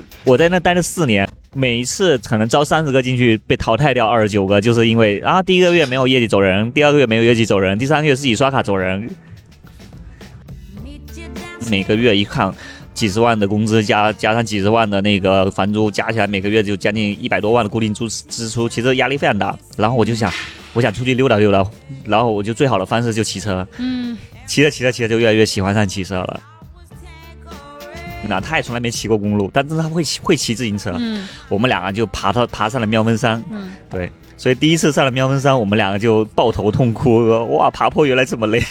我在那待了四年，每一次可能招三十个进去，被淘汰掉二十九个，就是因为啊，第一个月没有业绩走人，第二个月没有业绩走人，第三个月自己刷卡走人。每个月一看，几十万的工资加加上几十万的那个房租，加起来每个月就将近一百多万的固定支支出，其实压力非常大。然后我就想，我想出去溜达溜达，然后我就最好的方式就骑车，嗯，骑着骑着骑着就越来越喜欢上骑车了。那他也从来没骑过公路，但是他会骑会骑自行车。嗯我们两个就爬到爬上了妙峰山，嗯，对，所以第一次上了妙峰山，我们两个就抱头痛哭，说哇，爬坡原来这么累。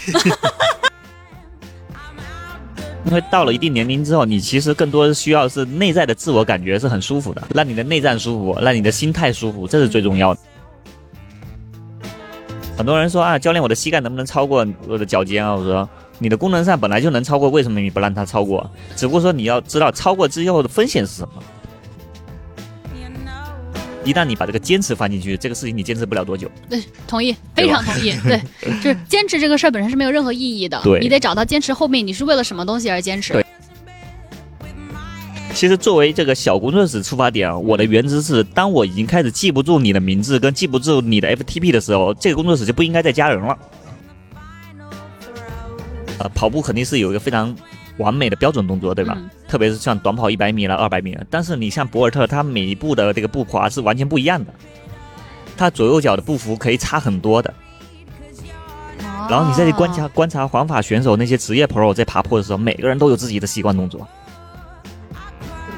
因为到了一定年龄之后，你其实更多需要是内在的自我感觉是很舒服的，让你的内脏舒服，让你的心态舒服，这是最重要的。很多人说啊，教练，我的膝盖能不能超过我的脚尖啊？我说你的功能上本来就能超过，为什么你不让它超过？只不过说你要知道超过之后的风险是什么。一旦你把这个坚持放进去，这个事情你坚持不了多久。对，同意，非常同意。对，就是坚持这个事儿本身是没有任何意义的。对你得找到坚持后面你是为了什么东西而坚持。对其实作为这个小工作室出发点，我的原则是，当我已经开始记不住你的名字跟记不住你的 FTP 的时候，这个工作室就不应该再加人了。呃，跑步肯定是有一个非常完美的标准动作，对吧？嗯特别是像短跑一百米了、二百米了，但是你像博尔特，他每一步的这个步伐是完全不一样的，他左右脚的步幅可以差很多的。然后你再去观察哦观察环法选手那些职业 pro 在爬坡的时候，每个人都有自己的习惯动作。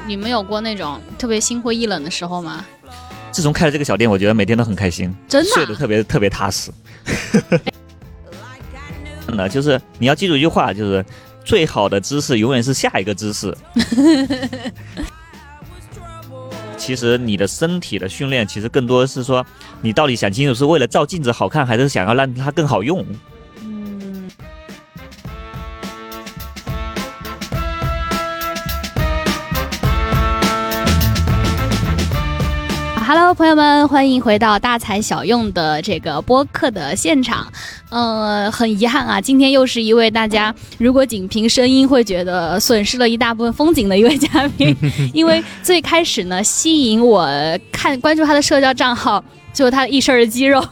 你们有过那种特别心灰意冷的时候吗？自从开了这个小店，我觉得每天都很开心，真的啊睡得特别特别踏实。就是你要记住一句话，就是最好的姿势永远是下一个姿势。其实你的身体的训练，其实更多的是说，你到底想清楚是为了照镜子好看，还是想要让它更好用。哈喽朋友们，欢迎回到大材小用的这个播客的现场。呃，很遗憾啊，今天又是一位大家如果仅凭声音会觉得损失了一大部分风景的一位嘉宾，因为最开始呢，吸引我看关注他的社交账号。就是他一身的肌肉，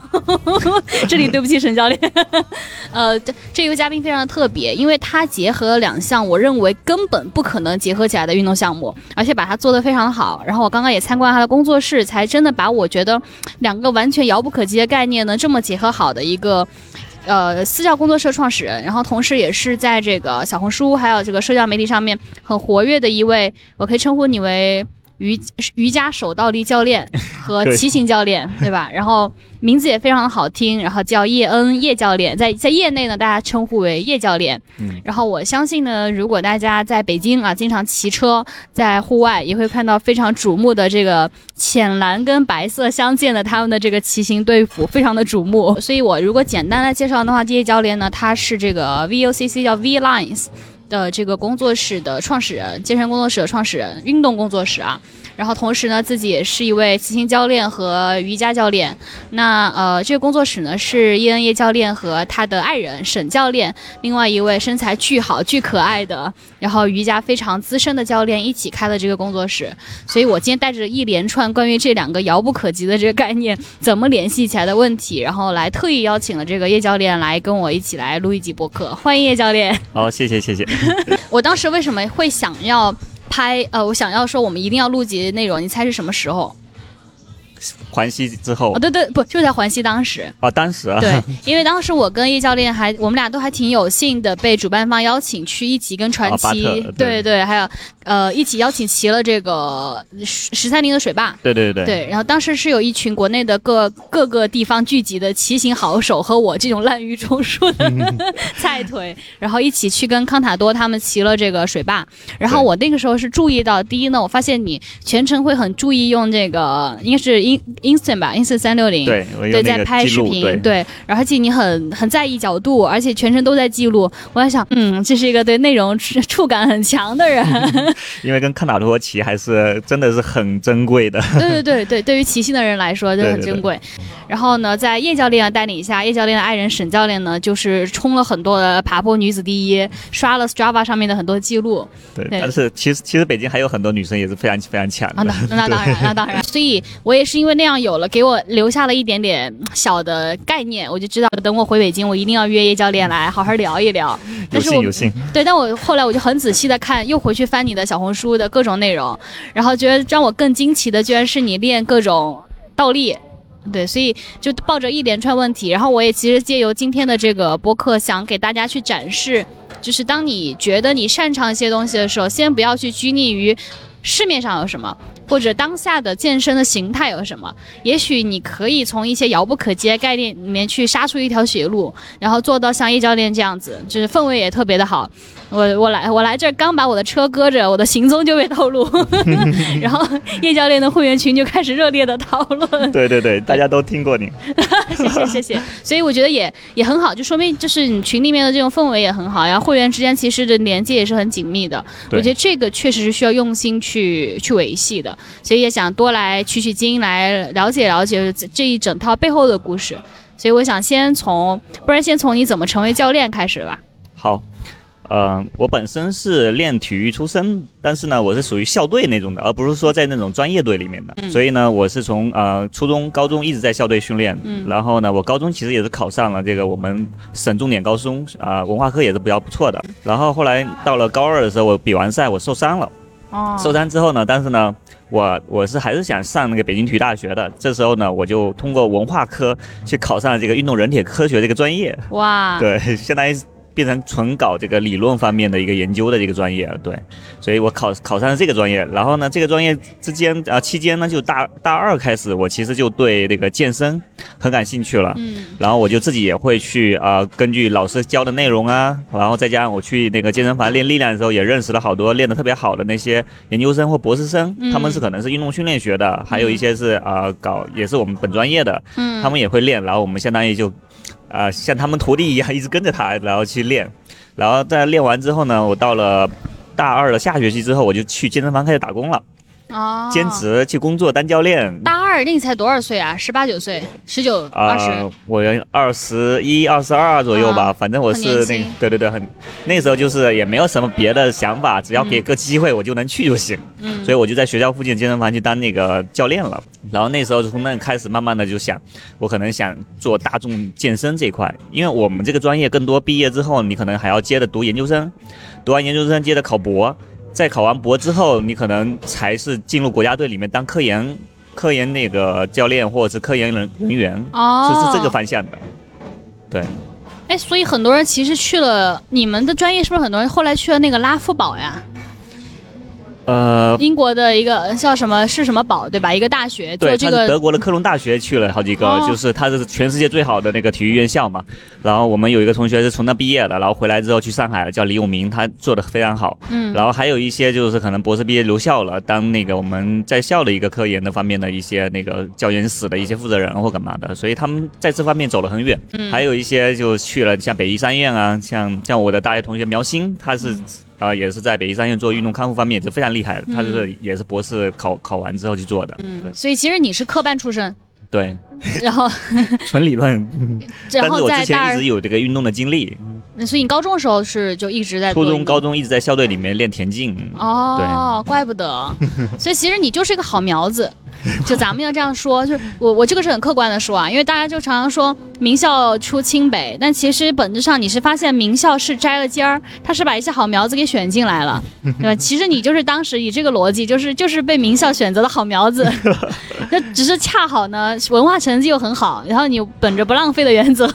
这里对不起沈教练。呃，这这个嘉宾非常的特别，因为他结合了两项我认为根本不可能结合起来的运动项目，而且把它做得非常好。然后我刚刚也参观他的工作室，才真的把我觉得两个完全遥不可及的概念呢这么结合好的一个。呃，私教工作室创始人，然后同时也是在这个小红书还有这个社交媒体上面很活跃的一位，我可以称呼你为瑜瑜伽手倒立教练 和骑行教练，对吧？然后名字也非常的好听，然后叫叶恩叶教练，在在业内呢，大家称呼为叶教练。嗯，然后我相信呢，如果大家在北京啊经常骑车，在户外也会看到非常瞩目的这个浅蓝跟白色相间的他们的这个骑行队服，非常的瞩目。所以我如果简单来介绍的话，叶教练呢，他是这个 VOCC 叫 V Lines。的这个工作室的创始人，健身工作室的创始人，运动工作室啊，然后同时呢，自己也是一位骑行教练和瑜伽教练。那呃，这个工作室呢是叶恩叶教练和他的爱人沈教练，另外一位身材巨好、巨可爱的，然后瑜伽非常资深的教练一起开了这个工作室。所以我今天带着一连串关于这两个遥不可及的这个概念怎么联系起来的问题，然后来特意邀请了这个叶教练来跟我一起来录一集播客。欢迎叶教练。好，谢谢谢谢。我当时为什么会想要拍？呃，我想要说我们一定要录集内容，你猜是什么时候？环西之后哦，对对，不，就在环西当时。啊，当时啊，对，因为当时我跟叶教练还，我们俩都还挺有幸的，被主办方邀请去一起跟传奇，对对，还有呃一起邀请骑了这个十十三陵的水坝。对对对对，然后当时是有一群国内的各各个地方聚集的骑行好手和我这种滥竽充数的 菜腿，然后一起去跟康塔多他们骑了这个水坝。然后我那个时候是注意到，第一呢，我发现你全程会很注意用这个，应该是 in instant 吧，instant 三六零。对，对，在拍视记录，对，然后，而且你很很在意角度，而且全程都在记录。我在想，嗯，这是一个对内容触触感很强的人。因为跟看塔罗棋还是真的是很珍贵的。对对对对，对于骑行的人来说就很珍贵。然后呢，在叶教练的带领下，叶教练的爱人沈教练呢，就是冲了很多的爬坡女子第一，刷了 Strava 上面的很多记录。对，对但是其实其实北京还有很多女生也是非常非常强啊，的那。那当然，那当然。所以我也是因为那样有了，给我留下了一点点小的概念，我就知道等我回北京，我一定要约叶教练来好好聊一聊。有 但是我幸有幸，对，但我后来我就很仔细的看，又回去翻你的小红书的各种内容，然后觉得让我更惊奇的，居然是你练各种倒立。对，所以就抱着一连串问题，然后我也其实借由今天的这个播客，想给大家去展示，就是当你觉得你擅长一些东西的时候，先不要去拘泥于市面上有什么，或者当下的健身的形态有什么，也许你可以从一些遥不可及的概念里面去杀出一条血路，然后做到像叶教练这样子，就是氛围也特别的好。我我来我来这儿刚把我的车搁着，我的行踪就被透露，然后叶教练的会员群就开始热烈的讨论。对对对，大家都听过你。谢谢谢谢，所以我觉得也也很好，就说明就是你群里面的这种氛围也很好，然后会员之间其实的连接也是很紧密的。我觉得这个确实是需要用心去去维系的，所以也想多来取取经，来了解了解这这一整套背后的故事。所以我想先从，不然先从你怎么成为教练开始吧。好，呃，我本身是练体育出身，但是呢，我是属于校队那种的，而不是说在那种专业队里面的。嗯所以呢，我是从呃初中、高中一直在校队训练。嗯然后呢，我高中其实也是考上了这个我们省重点高中啊、文化课也是比较不错的。然后后来到了高二的时候，我比完赛我受伤了。哦受伤之后呢，但是呢，我我是还是想上那个北京体育大学的。这时候呢，我就通过文化科去考上了这个运动人体科学这个专业。哇，对，相当于是变成纯搞这个理论方面的一个研究的这个专业了。对，所以我考考上了这个专业。然后呢，这个专业之间啊、期间呢，就大大二开始，我其实就对这个健身很感兴趣了。嗯然后我就自己也会去啊、呃根据老师教的内容啊，然后再加上我去那个健身房练力量的时候，也认识了好多练得特别好的那些研究生或博士生，嗯他们是可能是运动训练学的，还有一些是啊、呃搞也是我们本专业的，嗯，他们也会练，然后我们相当于就，啊、像他们徒弟一样，一直跟着他，然后去练，然后在练完之后呢，我到了大二的下学期之后，我就去健身房开始打工了，哦，兼职去工作当教练。大二，那你才多少岁啊？十八九岁，十九、二十、呃，我二十一、二十二左右吧，啊反正我是那个对对对，很那时候就是也没有什么别的想法，只要给个机会我就能去就行。嗯，所以我就在学校附近健身房去当那个教练了。然后那时候从那开始，慢慢的就想，我可能想做大众健身这一块，因为我们这个专业更多毕业之后，你可能还要接着读研究生，读完研究生接着考博，再考完博之后，你可能才是进入国家队里面当科研。科研那个教练或者是科研人人员，哦，是是这个方向的，对，哎，所以很多人其实去了你们的专业，是不是很多人后来去了那个拉夫堡呀？呃，英国的一个叫什么是什么堡对吧？一个大学做对，这个他德国的科隆大学去了好几个，哦就是它是全世界最好的那个体育院校嘛。然后我们有一个同学是从那毕业的，然后回来之后去上海了，叫李永明，他做的非常好。嗯然后还有一些就是可能博士毕业留校了，当那个我们在校的一个科研的方面的一些那个教研室的一些负责人或干嘛的，所以他们在这方面走了很远。嗯还有一些就去了像北医三院啊，像像我的大学同学苗鑫，他是。啊、也是在北医三院做运动康复方面也是非常厉害的，他就是也是博士考考完之后去做的，嗯，所以其实你是科班出身，对，然后 纯理论。然后但是我之前一直，有这个运动的经历，所以你高中的时候是就一直在初中、高中一直在校队里面练田径。哦，怪不得。所以其实你就是一个好苗子，就咱们要这样说，就是我我这个是很客观的说啊，因为大家就常常说名校出清北，但其实本质上你是发现名校是摘了尖儿，他是把一些好苗子给选进来了，对吧？其实你就是当时以这个逻辑，就是就是被名校选择的好苗子，那只是恰好呢文化成绩又很好，然后你本着不浪费的原则，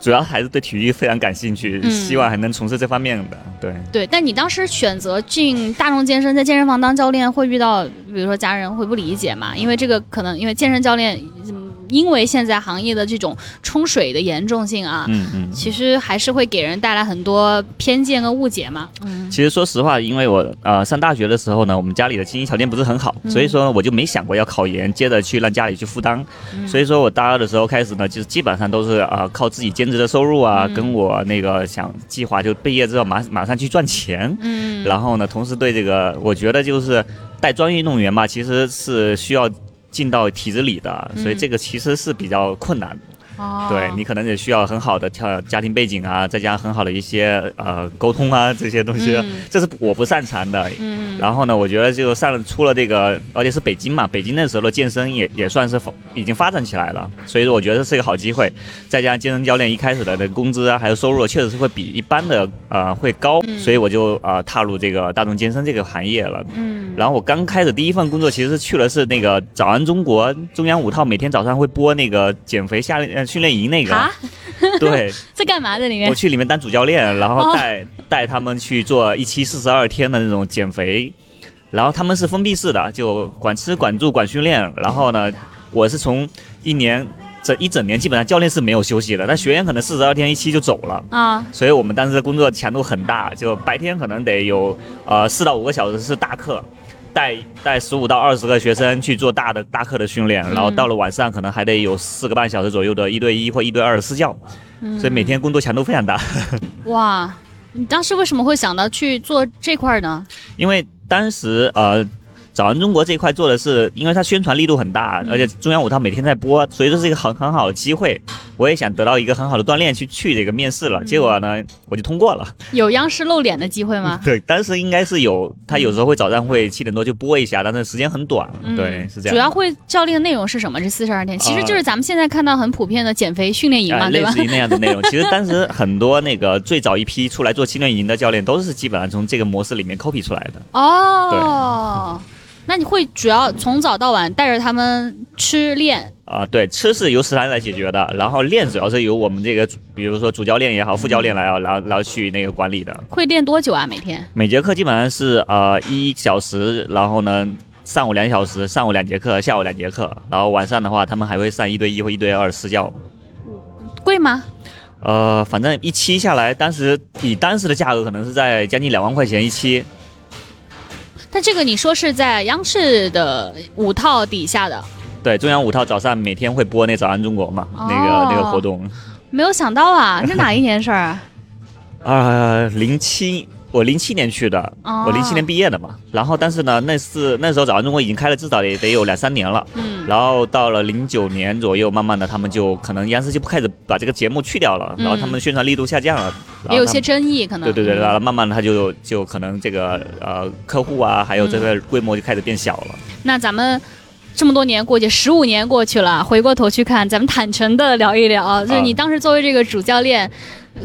主要还是对体育非常感兴趣，嗯希望还能从事这方面的。对，对，但你当时选择进大众健身，在健身房当教练，会遇到比如说家人会不理解嘛？因为这个可能因为健身教练。嗯因为现在行业的这种冲水的严重性啊，嗯嗯。其实还是会给人带来很多偏见跟误解嘛。嗯，其实说实话，因为我呃上大学的时候呢，我们家里的经济条件不是很好，所以说我就没想过要考研，接着去让家里去负担。所以说我大二的时候开始呢，就是基本上都是啊靠自己兼职的收入啊，跟我那个想计划就毕业之后马马上去赚钱。嗯，然后呢，同时对这个我觉得就是带专业运动员嘛，其实是需要进到体制里的，所以这个其实是比较困难。对你可能也需要很好的跳家庭背景啊，再加上很好的一些呃沟通啊这些东西，这是我不擅长的。嗯，然后呢，我觉得就上了出了这个，而且是北京嘛，北京那时候的健身也也算是已经发展起来了，所以说我觉得是一个好机会。再加上健身教练一开始的那工资啊，还有收入确实是会比一般的呃会高，所以我就啊踏入这个大众健身这个行业了。嗯，然后我刚开始第一份工作其实是去了是那个早安中国中央五套，每天早上会播那个减肥夏令。训练营那个，啊 对，在干嘛在里面？我去里面当主教练，然后带带他们去做一期四十二天的那种减肥，然后他们是封闭式的，就管吃管住管训练。然后呢，我是从一年这一整年基本上教练是没有休息的，但学员可能四十二天一期就走了啊。所以我们当时的工作强度很大，就白天可能得有呃四到五个小时是大课。带带十五到二十个学生去做大的大课的训练，然后到了晚上可能还得有四个半小时左右的一对一或一对二的私教，所以每天工作强度非常大。哇，你当时为什么会想到去做这块呢？因为当时呃。早安中国这一块做的是，因为它宣传力度很大，而且中央五套每天在播，所以这是一个很很好的机会。我也想得到一个很好的锻炼，去去这个面试了。结果呢，我就通过了。有央视露脸的机会吗？对，当时应该是有。他有时候会早上会七点多就播一下，但是时间很短。对，是这样。主要会教练的内容是什么？这四十二天其实就是咱们现在看到很普遍的减肥训练营嘛，对吧？类似于那样的内容。其实当时很多那个最早一批出来做训练营的教练，都是基本上从这个模式里面 copy 出来的。哦。对。那你会主要从早到晚带着他们吃练啊？对，吃是由食堂来解决的，然后练主要是由我们这个，比如说主教练也好，副教练来啊，然后然后去那个管理的。会练多久啊？每天？每节课基本上是呃一小时，然后呢上午两小时，上午两节课，下午两节课，然后晚上的话他们还会上一对一或一对二私教。贵吗？呃，反正一期下来，当时以当时的价格可能是在将近两万块钱一期。但这个你说是在央视的五套底下的，对，中央五套早上每天会播那早安中国嘛，那个那个活动，没有想到啊，是哪一年事儿啊？啊，零七。我零七年去的，我零七年毕业的嘛。然后，但是呢，那是那时候早安中国已经开了至少也得有两三年了。嗯。然后到了零九年左右，慢慢的他们就可能央视就开始把这个节目去掉了，然后他们宣传力度下降了，也有些争议可能。对对对，然后慢慢的他就就可能这个呃客户啊，还有这个规模就开始变小了。那咱们这么多年过去，十五年过去了，回过头去看，咱们坦诚的聊一聊，就是你当时作为这个主教练。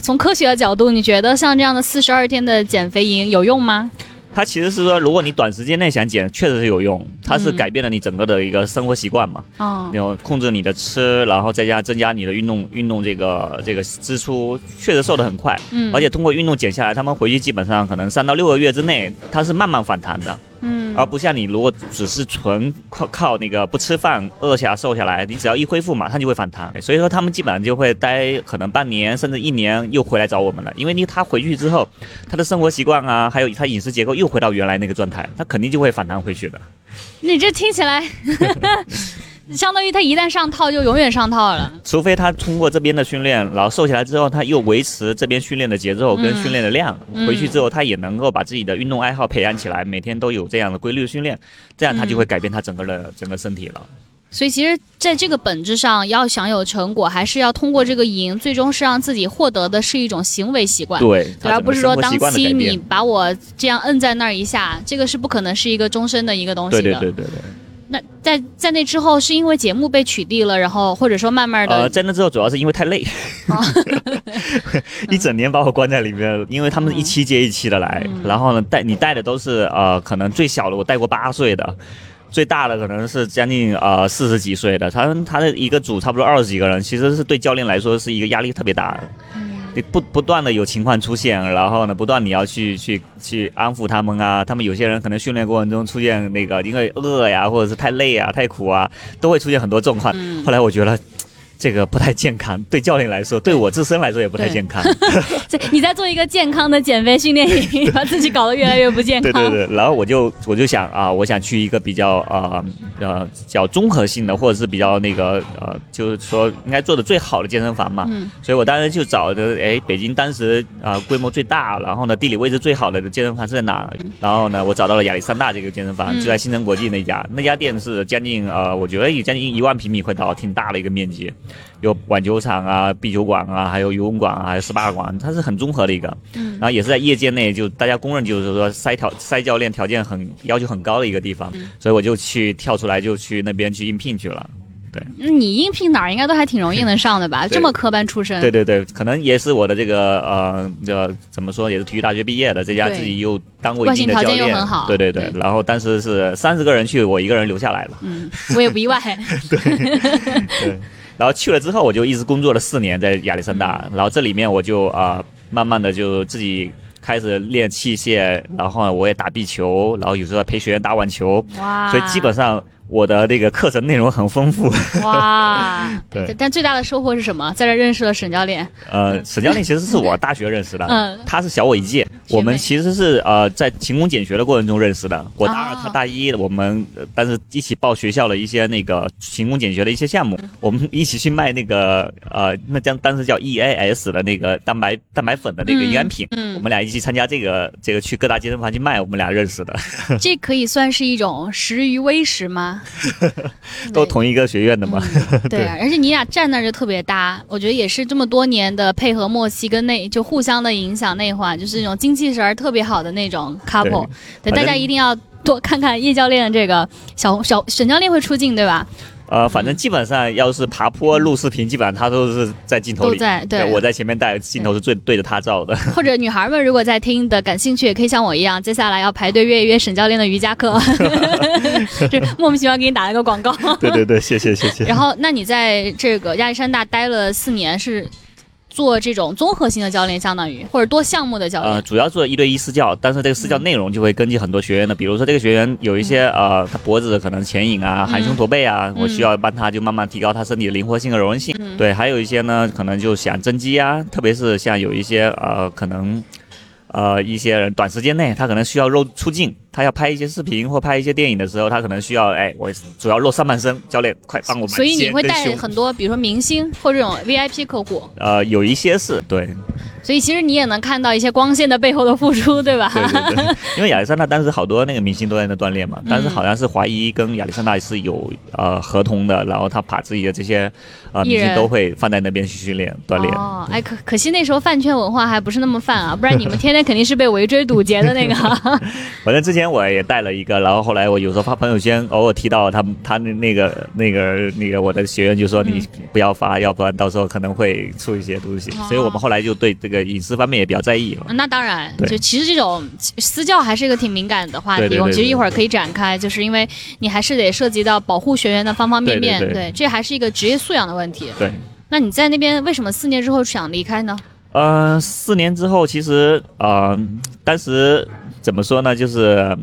从科学的角度，你觉得像这样的四十二天的减肥营有用吗？它其实是说，如果你短时间内想减，确实是有用。它是改变了你整个的一个生活习惯嘛，哦，然后控制你的吃，然后再加增加你的运动运动这个这个支出，确实瘦得很快。嗯，而且通过运动减下来，他们回去基本上可能三到六个月之内，它是慢慢反弹的。嗯，而不像你如果只是纯靠靠那个不吃饭饿下瘦下来，你只要一恢复马上就会反弹。所以说他们基本上就会待可能半年甚至一年又回来找我们了，因为你他回去之后，他的生活习惯啊，还有他饮食结构又回到原来那个状态，他肯定就会反弹回去的。你这听起来。相当于他一旦上套就永远上套了，除非他通过这边的训练，然后瘦下来之后，他又维持这边训练的节奏跟训练的量，回去之后他也能够把自己的运动爱好培养起来，每天都有这样的规律训练，这样他就会改变他整个的整个身体了。所以其实在这个本质上，要想有成果，还是要通过这个赢，最终是让自己获得的是一种行为习惯，对，而不是说当期你把我这样摁在那儿一下，这个是不可能是一个终身的一个东西的。对对对对对。那在在那之后，是因为节目被取缔了，然后或者说慢慢的，呃，在那之后主要是因为太累，一整年把我关在里面，因为他们一期接一期的来，然后呢带你带的都是呃可能最小的我带过八岁的，最大的可能是将近呃四十几岁的，他他的一个组差不多二十几个人，其实是对教练来说是一个压力特别大的。你不不断的有情况出现，然后呢，不断你要去去去安抚他们啊。他们有些人可能训练过程中出现那个因为饿呀，或者是太累啊、太苦啊，都会出现很多状况。后来我觉得。这个不太健康，对教练来说，对我自身来说也不太健康。这你在做一个健康的减肥训练营，把自己搞得越来越不健康。对对对，然后我就我就想啊，我想去一个比较呃呃较综合性的，或者是比较那个呃，就是说应该做的最好的健身房嘛。嗯。所以我当时就找的，哎，北京当时啊规模最大，然后呢地理位置最好的健身房是在哪？然后呢我找到了亚历山大这个健身房，就在新城国际那家。那家店是将近呃，我觉得有将近一万平米会到，挺大的一个面积。有网球场啊、壁球馆啊，还有游泳馆啊，还有 SPA 馆，它是很综合的一个。嗯。然后也是在业界内，就大家公认就是说筛条筛教练条件很要求很高的一个地方。嗯。所以我就去跳出来，就去那边去应聘去了。对。你应聘哪儿应该都还挺容易能上的吧？这么科班出身。对对对，可能也是我的这个呃，这怎么说，也是体育大学毕业的，这家自己又当过一定的教练。条件又很好。对对对。然后当时是三十个人去，我一个人留下来了。嗯，我也不意外。对。对。然后去了之后，我就一直工作了四年在亚历山大。然后这里面我就啊，慢慢的就自己开始练器械，然后我也打壁球，然后有时候陪学员打网球。所以基本上。我的那个课程内容很丰富，哇！对，但最大的收获是什么？在这认识了沈教练。呃，沈教练其实是我大学认识的，嗯，他是小我一届，我们其实是呃在勤工俭学的过程中认识的。我大二，他大一，我们但是一起报学校的一些那个勤工俭学的一些项目，我们一起去卖那个呃，那将当时叫 EAS 的那个蛋白蛋白粉的那个营养品，嗯，我们俩一起参加这个这个去各大健身房去卖，我们俩认识的。这可以算是一种食于微食吗？都同一个学院的嘛，对啊，而且你俩站那就特别搭，我觉得也是这么多年的配合默契跟内就互相的影响内化，就是那种精气神儿特别好的那种 couple。对，大家一定要多看看叶教练这个小小沈教练会出镜，对吧？呃，反正基本上要是爬坡录视频，基本上他都是在镜头里。都在，对，我在前面带镜头是最对着他照的。或者女孩们如果在听的感兴趣，也可以像我一样，接下来要排队约一约沈教练的瑜伽课。这 莫名其妙给你打了个广告。对对对，谢谢谢谢。然后，那你在这个亚历山大待了四年是？做这种综合性的教练，相当于或者多项目的教练。呃，主要做一对一私教，但是这个私教内容就会根据很多学员的，比如说这个学员有一些呃，他脖子可能前引啊、含胸驼背啊，我需要帮他就慢慢提高他身体的灵活性和柔韧性。对，还有一些呢，可能就想增肌啊，特别是像有一些呃，可能呃一些人短时间内他可能需要露出镜。他要拍一些视频或拍一些电影的时候，他可能需要哎，我主要露上半身，教练快帮我们。所以你会带很多，比如说明星或这种 VIP 客户。呃，有一些是对。所以其实你也能看到一些光线的背后的付出，对吧？对对对。因为亚历山大当时好多那个明星都在那锻炼嘛，但是好像是华谊跟亚历山大是有呃合同的，然后他把自己的这些呃明星都会放在那边去训练锻炼。哦，哎，可可惜那时候饭圈文化还不是那么泛啊，不然你们天天肯定是被围追堵截的那个。反正之前。我也带了一个，然后后来我有时候发朋友圈，偶尔提到他他那那个那个那个我的学员就说你不要发，要不然到时候可能会出一些东西。所以我们后来就对这个隐私方面也比较在意。那当然，就其实这种私教还是一个挺敏感的话题，我们其实一会儿可以展开，就是因为你还是得涉及到保护学员的方方面面。对，这还是一个职业素养的问题。对。那你在那边为什么四年之后想离开呢？呃，四年之后其实呃，当时怎么说呢，就是。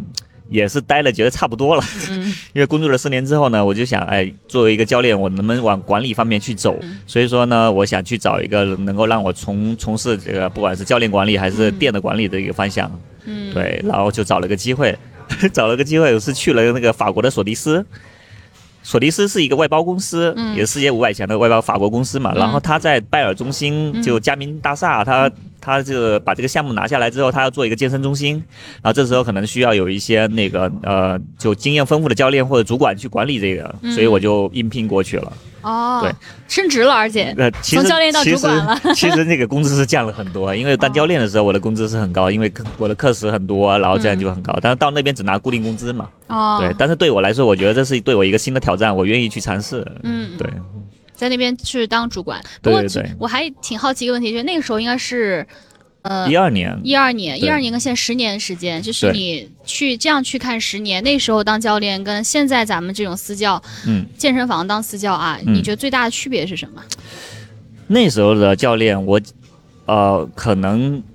也是待了，觉得差不多了。嗯，因为工作了四年之后呢，我就想，哎，作为一个教练，我能不能往管理方面去走？所以说呢，我想去找一个能够让我从从事这个，不管是教练管理还是店的管理的一个方向。嗯，对，然后就找了个机会，找了个机会，我是去了那个法国的索迪斯。索迪斯是一个外包公司，也是世界五百强的外包法国公司嘛。然后他在拜耳中心，就嘉明大厦，他。他这个把这个项目拿下来之后，他要做一个健身中心，然后这时候可能需要有一些那个呃，就经验丰富的教练或者主管去管理这个，所以我就应聘过去了。哦，对，升职了，而且从教练到主管了。其实那个工资是降了很多，因为当教练的时候我的工资是很高，因为我的课时很多，然后这样就很高。但是到那边只拿固定工资嘛。哦。对，但是对我来说，我觉得这是对我一个新的挑战，我愿意去尝试。嗯，对。在那边去当主管，不过我还挺好奇一个问题，就是那个时候应该是，呃，一二年，一二年，一二年跟现在十年时间，就是你去这样去看十年，那时候当教练跟现在咱们这种私教，嗯，健身房当私教啊，你觉得最大的区别是什么？那时候的教练，我呃，可能呃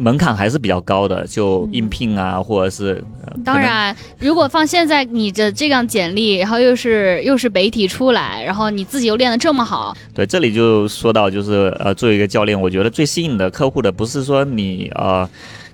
门槛还是比较高的，就应聘啊，或者是、呃当，然，如果放现在你的这样简历，然后又是又是北体出来，然后你自己又练得这么好，对，这里就说到就是呃，作为一个教练，我觉得最吸引的客户的不是说你呃。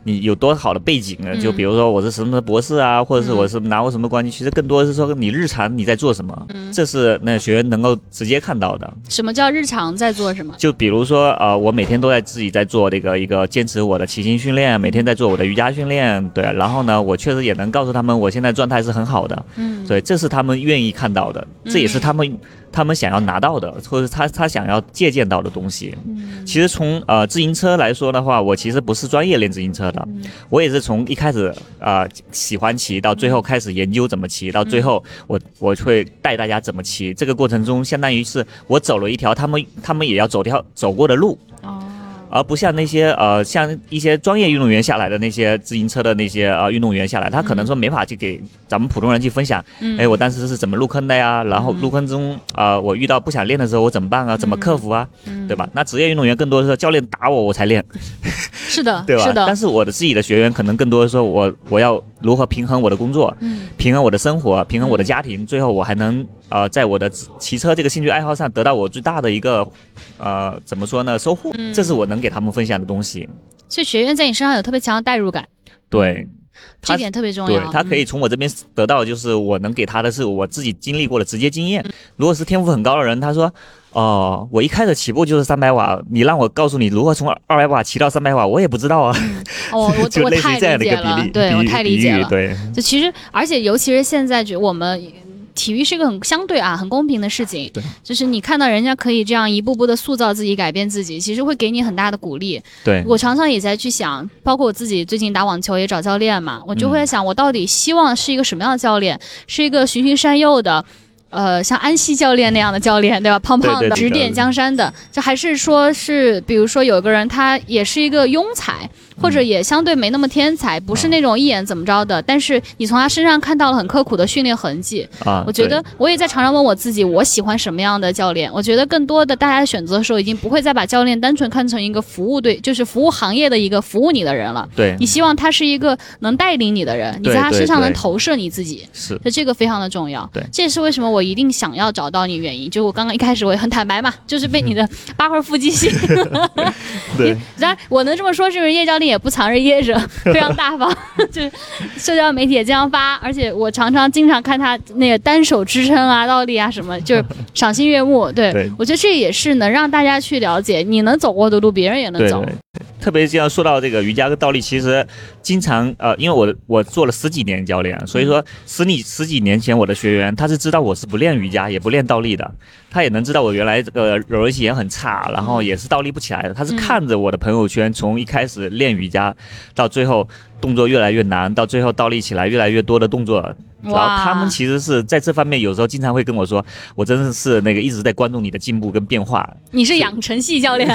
你有多好的背景呢？就嗯比如说我是什么博士啊，或者是嗯我是拿过什么冠军，其实更多的是说你日常你在做什么，嗯。这是那学员能够直接看到的。什么叫日常在做什么？就比如说，呃，我每天都在自己在做这个一个坚持我的骑行训练，每天在做我的瑜伽训练，对，然后呢，我确实也能告诉他们我现在状态是很好的，嗯，对，这是他们愿意看到的，这也是他们、他们想要拿到的，或者他他想要借鉴到的东西。嗯其实从呃自行车来说的话，我其实不是专业练自行车的，嗯我也是从一开始啊、呃喜欢骑，到最后开始研究怎么骑，到最后我我会带大家怎么骑。这个过程中，相当于是我走了一条他们他们也要走条走过的路。哦，而不像那些呃，像一些专业运动员下来的那些自行车的那些呃运动员下来，他可能说没法去给咱们普通人去分享，嗯哎，我当时是怎么入坑的呀？然后嗯入坑中啊、呃我遇到不想练的时候我怎么办啊？怎么克服啊？嗯对吧？那职业运动员更多的是教练打我我才练，是的，对吧？是的但，是我的自己的学员可能更多的说我我要如何平衡我的工作，嗯。平衡我的生活，平衡我的家庭，最后我还能呃在我的骑车这个兴趣爱好上得到我最大的一个呃怎么说呢收获，嗯。这是我能给他们分享的东西。所以学院在你身上有特别强的代入感，对，他这点特别重要。对他可以嗯从我这边得到，就是我能给他的是我自己经历过的直接经验。如果是天赋很高的人，他说。哦，我一开始起步就是三百瓦，你让我告诉你如何从二百瓦骑到三百瓦，我也不知道啊。哦，我 就我太类似于这样理解了的一个比例，，对我太理解了。对，就其实，而且尤其是现在，就我们体育是一个很相对啊、很公平的事情。对，就是你看到人家可以这样一步步的塑造自己、改变自己，其实会给你很大的鼓励。对，我常常也在去想，包括我自己最近打网球也找教练嘛，我就会在想，我到底希望是一个什么样的教练？是一个循循善诱的。呃，像安西教练那样的教练，对吧？胖胖的，指点江山的，就还是说是，比如说有个人他也是一个庸才，或者也相对没那么天才，不是那种一眼怎么着的，但是你从他身上看到了很刻苦的训练痕迹。啊，我觉得我也在常常问我自己，我喜欢什么样的教练？我觉得更多的大家选择的时候，已经不会再把教练单纯看成一个服务对，就是服务行业的一个服务你的人了。对你希望他是一个能带领你的人，你在他身上能投射你自己。是就这个非常的重要，对这也是为什么我一定想要找到你原因。就我刚刚一开始我也很坦白嘛，就是被你的 八块腹肌吸引了。对当然我能这么说，是不是叶教练也不藏着掖着，非常大方，就是社交媒体也经常发，而且我常常经常看他那个单手支撑啊、倒立啊什么，就是 赏心悦目。对对我觉得这也是能让大家去了解，你能走过的路，别人也能走。对对，特别是要说到这个瑜伽跟倒立，其实经常呃，因为我我做了十几年教练，所以说十几十几年前我的学员他是知道我是不练瑜伽也不练倒立的，他也能知道我原来这个柔韧性也很差，然后也是倒立不起来的。他是嗯。看着我的朋友圈从一开始练瑜伽到最后动作越来越难，到最后倒立起来越来越多的动作。然后他们其实是在这方面有时候经常会跟我说，我真的是那个一直在关注你的进步跟变化，你是养成系教练，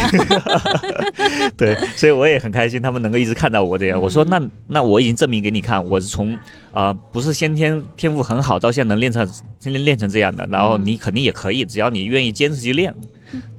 对，所以我也很开心，他们能够一直看到我这样。我说嗯那那我已经证明给你看，我是从啊、呃不是先天天赋很好，到现在能练成现在练成这样的，然后你肯定也可以，只要你愿意坚持去练，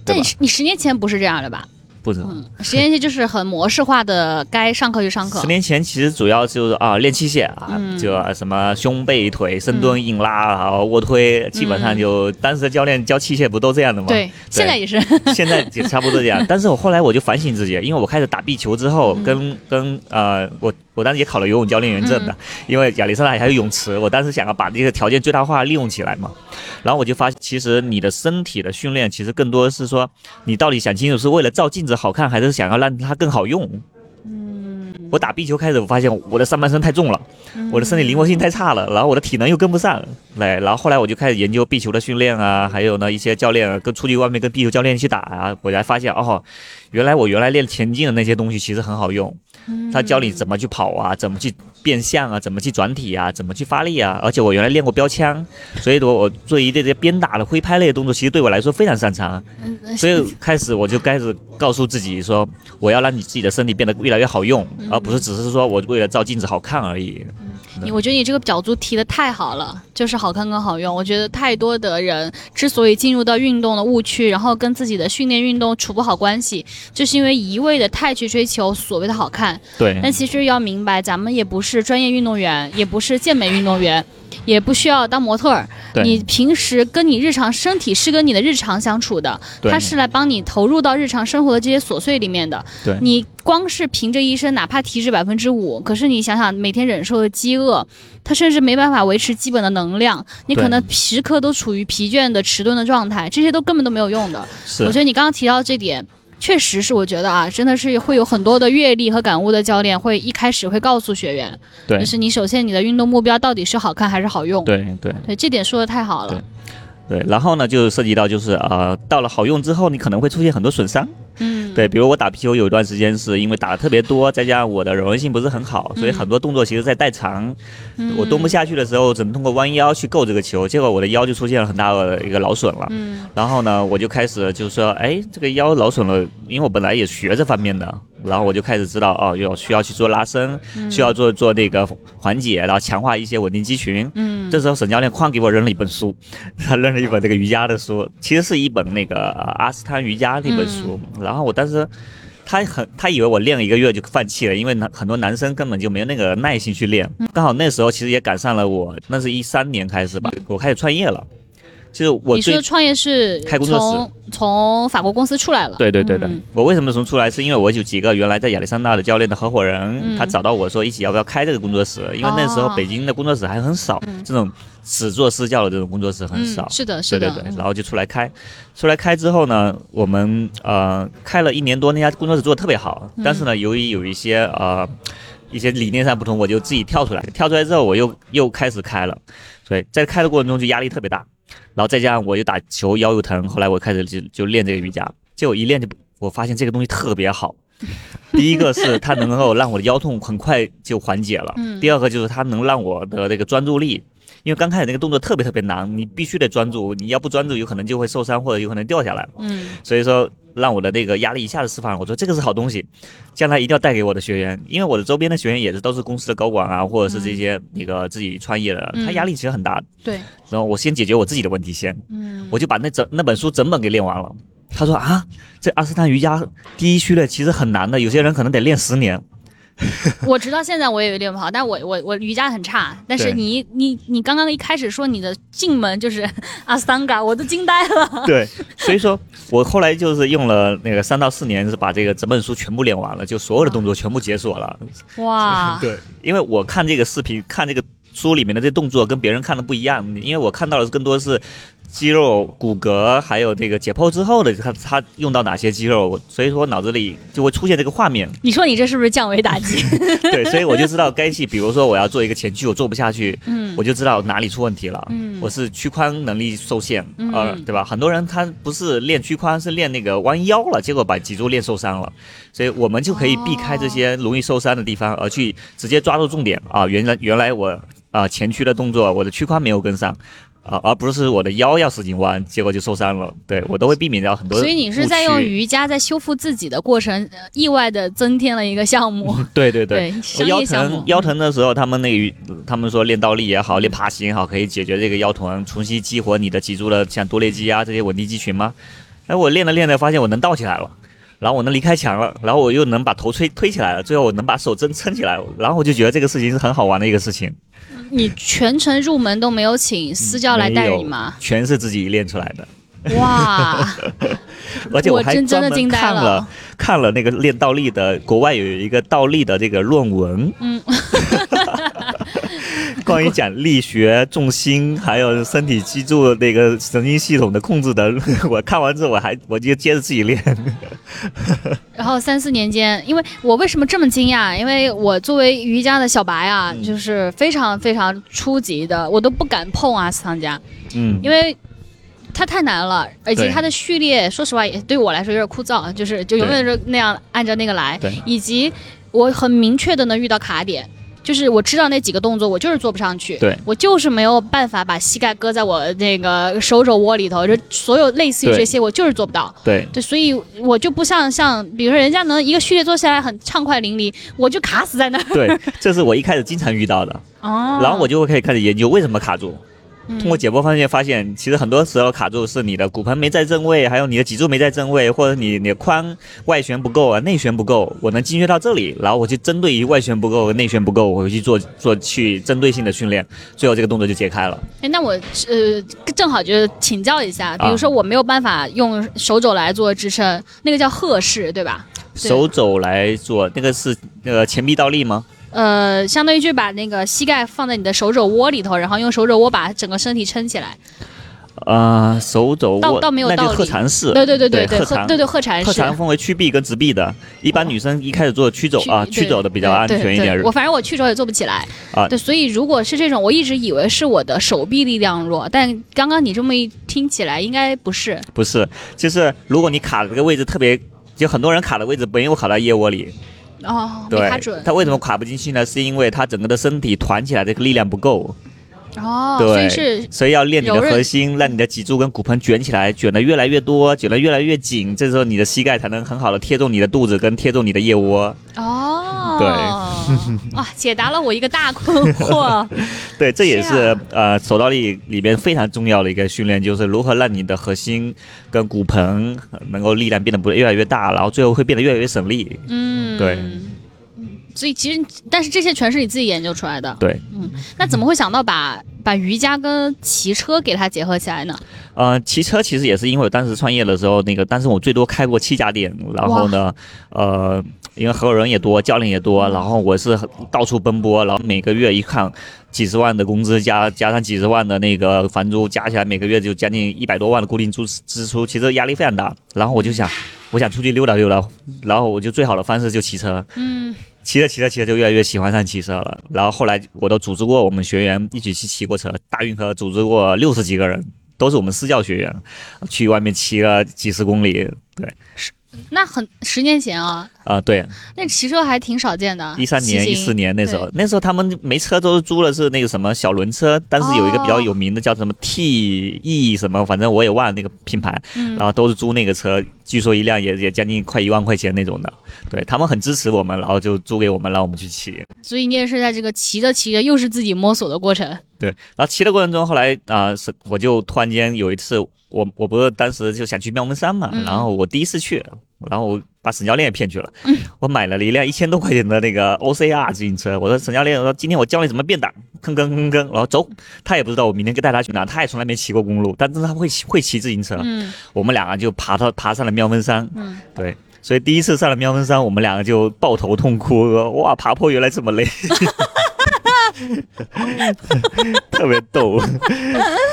但你？你十年前不是这样的吧？不是。嗯，十年前就是很模式化的，该上课就上课十。年前其实主要就是啊练器械啊，嗯就什么胸背腿、深蹲、硬拉，然后卧推，基本上就当时教练教器械不都这样的吗？对，现在也是。现在也差不多这样。但是我后来我就反省自己，因为我开始打壁球之后，嗯跟跟呃，我我当时也考了游泳教练员证的，因为亚历山大还有泳池，我当时想要把这个条件最大化利用起来嘛。然后我就发现，其实你的身体的训练，其实更多的是说，你到底想清楚是为了照镜子好看，还是想要让它更好用。嗯，我打壁球开始，我发现我的上半身太重了，我的身体灵活性太差了，然后我的体能又跟不上，来，然后后来我就开始研究壁球的训练啊，还有呢一些教练啊跟出去外面跟壁球教练去打啊，我才发现哦，原来我原来练前进的那些东西其实很好用，他教你怎么去跑啊，怎么去变向啊，怎么去转体啊，怎么去发力啊，而且我原来练过标枪，所以我我做一这些鞭打的挥拍类的动作，其实对我来说非常擅长，所以开始我就开始告诉自己说，我要让你自己的身体变得越来越好用，而不是只是说我为了照镜子好看而已。你我觉得你这个表足提的太好了，就是好看跟好用。我觉得太多的人之所以进入到运动的误区，然后跟自己的训练运动处不好关系，就是因为一味的太去追求所谓的好看。对，但其实要明白，咱们也不是专业运动员，也不是健美运动员。也不需要当模特儿，你平时跟你日常身体是跟你的日常相处的，它是来帮你投入到日常生活的这些琐碎里面的。对，你光是凭着一身，哪怕体脂百分之五，可是你想想每天忍受的饥饿，他甚至没办法维持基本的能量，你可能时刻都处于疲倦的迟钝的状态，这些都根本都没有用的。是，我觉得你刚刚提到这点。确实是，我觉得啊，真的是会有很多的阅历和感悟的教练会一开始会告诉学员，对，就是你首先你的运动目标到底是好看还是好用？对对对，这点说的太好了。对，然后呢，就涉及到就是呃，到了好用之后，你可能会出现很多损伤。嗯，对，比如我打皮球有一段时间是因为打的特别多，再加上我的柔韧性不是很好，所以很多动作其实在代偿。我蹲不下去的时候，只能通过弯腰去够这个球，结果我的腰就出现了很大的一个劳损了。嗯，然后呢，我就开始就是说，哎，这个腰劳损了，因为我本来也学这方面的。然后我就开始知道哦，要需要去做拉伸，需要做做那个缓解，然后强化一些稳定肌群。嗯，这时候沈教练哐给我扔了一本书，他扔了一本这个瑜伽的书，其实是一本那个阿斯汤瑜伽那本书。然后我当时他很他以为我练了一个月就放弃了，因为男很多男生根本就没有那个耐心去练。刚好那时候其实也赶上了我，那是一三年开始吧，我开始创业了。其实我你说创业是开工作室，从法国公司出来了。对对对对，我为什么从出来？是因为我有几个原来在亚历山大的教练的合伙人，他找到我说一起要不要开这个工作室？因为那时候北京的工作室还很少，这种只做私教的这种工作室很少。是的，是的。对对对，然后就出来开，出来开之后呢，我们呃开了一年多，那家工作室做的特别好。但是呢，由于有一些呃一些理念上不同，我就自己跳出来。跳出来之后，我又又开始开了，所以在开的过程中就压力特别大。然后再加上我又打球腰又疼，后来我开始就就练这个瑜伽，结果一练就我发现这个东西特别好。第一个是它能够让我的腰痛很快就缓解了，第二个就是它能让我的这个专注力。因为刚开始那个动作特别特别难，你必须得专注，你要不专注，有可能就会受伤或者有可能掉下来。嗯，所以说让我的那个压力一下子释放了。我说这个是好东西，将来一定要带给我的学员，因为我的周边的学员也是都是公司的高管啊，或者是这些那个自己创业的，他压力其实很大。对。然后我先解决我自己的问题先，嗯，我就把那整那本书整本给练完了。他说啊，这阿斯汤瑜伽第一序列其实很难的，有些人可能得练十年。我直到现在我也有练不好，但我我我瑜伽很差。但是你你你刚刚一开始说你的进门就是 阿斯汤嘎，我都惊呆了。对，所以说我后来就是用了那个三到四年，是把这个整本书全部练完了，就所有的动作全部解锁了。哇！对，因为我看这个视频，看这个书里面的这动作跟别人看的不一样，因为我看到的更多是。肌肉、骨骼，还有这个解剖之后的他，他用到哪些肌肉？所以说脑子里就会出现这个画面。你说你这是不是降维打击？对，所以我就知道该戏，比如说我要做一个前屈，我做不下去，嗯，我就知道哪里出问题了。嗯，我是屈髋能力受限，呃，对吧？很多人他不是练屈髋，是练那个弯腰了，结果把脊柱练受伤了。所以我们就可以避开这些容易受伤的地方，而去直接抓住重点啊！原来原来我啊前屈的动作，我的屈髋没有跟上。啊，而不是我的腰要使劲弯，结果就受伤了。对我都会避免掉很多。所以你是在用瑜伽在修复自己的过程，意外的增添了一个项目。对对对，腰疼腰疼的时候，他们那个他们说练倒立也好，练爬行也好，可以解决这个腰疼，重新激活你的脊柱的像多裂肌啊这些稳定肌群吗？哎，我练着练着发现我能倒起来了，然后我能离开墙了，然后我又能把头推推起来了，最后我能把手真撑起来，然后我就觉得这个事情是很好玩的一个事情。你全程入门都没有请私教来带你吗？全是自己练出来的。哇！而且我还专门看了看了那个练倒立的，国外有一个倒立的这个论文。嗯。关于讲力学、重心，还有身体脊柱那个神经系统的控制的，我看完之后，我还我就接着自己练。然后三四年间，因为我为什么这么惊讶？因为我作为瑜伽的小白啊，就是非常非常初级的，我都不敢碰阿斯汤加。嗯，因为它太难了，而且它的序列，说实话也对我来说有点枯燥，就是就永远是那样按照那个来，以及我很明确的能遇到卡点。就是我知道那几个动作，我就是做不上去。对我就是没有办法把膝盖搁在我那个手肘窝里头，就所有类似于这些，我就是做不到。对对，所以我就不像像，比如说人家能一个序列做下来很畅快淋漓，我就卡死在那儿。对，这是我一开始经常遇到的，哦然后我就会可以开始研究为什么卡住。嗯通过解剖发现，发现其实很多时候卡住是你的骨盆没在正位，还有你的脊柱没在正位，或者你你的髋外旋不够啊，内旋不够。我能精确到这里，然后我去针对于外旋不够、内旋不够，我去做做去针对性的训练，最后这个动作就解开了。哎，那我呃正好就是请教一下，比如说我没有办法用手肘来做支撑，那个叫鹤式，对吧？对手肘来做那个是那个前臂倒立吗？呃，相当于就把那个膝盖放在你的手肘窝里头，然后用手肘窝把整个身体撑起来。呃，手肘窝倒倒没有那就倒立是鹤禅式。对对对对，对鹤禅鹤对对鹤禅式。鹤禅分为曲臂跟直臂的，一般女生一开始做曲肘啊，对曲肘的比较安全一点。我反正我曲肘也做不起来啊对，所以如果是这种，我一直以为是我的手臂力量弱，但刚刚你这么一听起来，应该不是。不是，就是如果你卡的这个位置特别，就很多人卡的位置没有卡到腋窝里，哦，对。他为什么卡不进去呢？是因为他整个的身体团起来这个力量不够，哦，所对以是所以要练你的核心，让你的脊柱跟骨盆卷起来，卷得越来越多，卷得越来越紧，这时候你的膝盖才能很好的贴中你的肚子跟贴中你的腋窝。哦，对 哇，解答了我一个大困惑。对，这也是呃手倒立里边非常重要的一个训练，就是如何让你的核心跟骨盆呃能够力量变得不越来越大，然后最后会变得越来越省力。嗯，对嗯。所以其实，但是这些全是你自己研究出来的。对，嗯那怎么会想到把把瑜伽跟骑车给它结合起来呢？呃，骑车其实也是因为我当时创业的时候，那个当时我最多开过七家店，然后呢，呃，因为合伙人也多，教练也多，然后我是到处奔波，然后每个月一看几十万的工资加加上几十万的那个房租，加起来每个月就将近一百多万的固定支支出，其实压力非常大。然后我就想，我想出去溜达溜达，然后我就最好的方式就骑车。嗯，骑着骑着骑着就越来越喜欢上骑车了，然后后来我都组织过我们学员一起去骑过车，大运河组织过六十几个人，都是我们私教学员，去外面骑了几十公里。对，那很十年前啊，啊、对，那骑车还挺少见的。一三年、一四年那时候，那时候他们没车都是租的是那个什么小轮车，但是有一个比较有名的叫什么 T E 什么，反正我也忘了那个品牌，嗯然后都是租那个车，据说一辆也也将近快一万块钱那种的。对他们很支持我们，然后就租给我们，让我们去骑。所以你也是在这个骑着骑着，又是自己摸索的过程。对，然后骑的过程中，后来啊、是我就突然间有一次，我我不是当时就想去妙峰山嘛，嗯。然后我第一次去，然后我把沈教练也骗去了，我买了一辆一千多块钱的那个 OCR 自行车，我说沈教练，我说今天我教你怎么变档，吭吭吭吭，然后走，他也不知道我明天带他去哪，他也从来没骑过公路，但是他会会骑自行车，嗯。我们两个就爬到爬上了妙峰山，嗯，对。所以第一次上了妙峰山，我们两个就抱头痛哭，说哇，爬坡原来这么累，特别逗，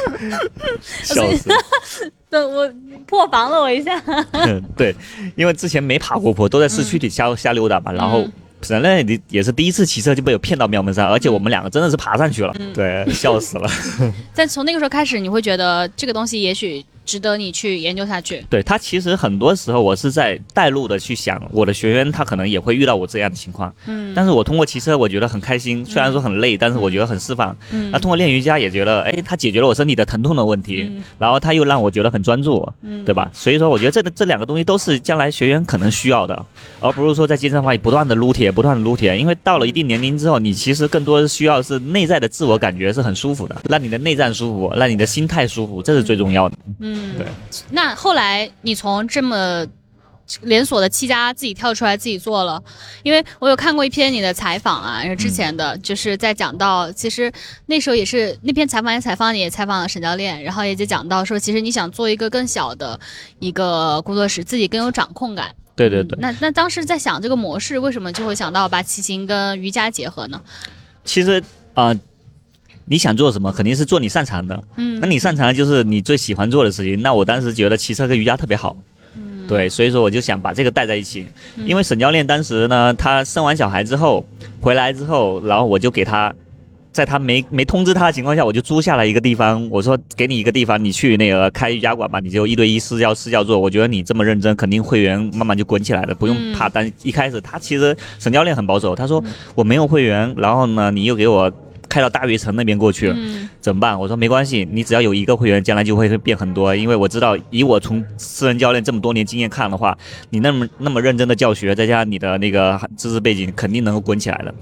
笑死。对我破防了我一下。嗯，对，因为之前没爬过坡，都在市区里瞎、瞎溜达嘛，然后嗯本来也也是第一次骑车就被我骗到妙门山，而且我们两个真的是爬上去了，嗯对，笑死了。但从那个时候开始，你会觉得这个东西也许值得你去研究下去。对他其实很多时候我是在带路的去想，我的学员他可能也会遇到我这样的情况，嗯但是我通过骑车，我觉得很开心，虽然说很累，但是我觉得很释放。嗯那通过练瑜伽也觉得，哎，它解决了我身体的疼痛的问题，嗯然后它又让我觉得很专注，嗯对吧？所以说，我觉得这这两个东西都是将来学员可能需要的，而不是说在健身房里不断的撸铁，不断的撸铁。因为到了一定年龄之后，你其实更多的需要是内在的自我感觉是很舒服的，让你的内脏舒服，让你的心态舒服，这是最重要的。嗯，对。那后来你从这么连锁的七家自己跳出来自己做了，因为我有看过一篇你的采访啊，是之前的，就是在讲到，其实那时候也是那篇采访也采访你，也采访了沈教练，然后也就讲到说，其实你想做一个更小的一个工作室，自己更有掌控感。对对对。那那当时在想这个模式，为什么就会想到把骑行跟瑜伽结合呢？其实啊、呃你想做什么，肯定是做你擅长的。嗯那你擅长的就是你最喜欢做的事情。那我当时觉得骑车跟瑜伽特别好，嗯对，所以说我就想把这个带在一起。因为沈教练当时呢，他生完小孩之后回来之后，然后我就给他在他没没通知他的情况下，我就租下来一个地方。我说给你一个地方，你去那个开瑜伽馆吧，你就一对一私教私教做。我觉得你这么认真，肯定会员慢慢就滚起来了，不用怕。但一开始他其实沈教练很保守，他说我没有会员，然后呢你又给我开到大悦城那边过去，怎么办？我说没关系，你只要有一个会员，将来就会变很多。因为我知道，以我从私人教练这么多年经验看的话，你那么那么认真的教学，再加上你的那个知识背景，肯定能够滚起来的。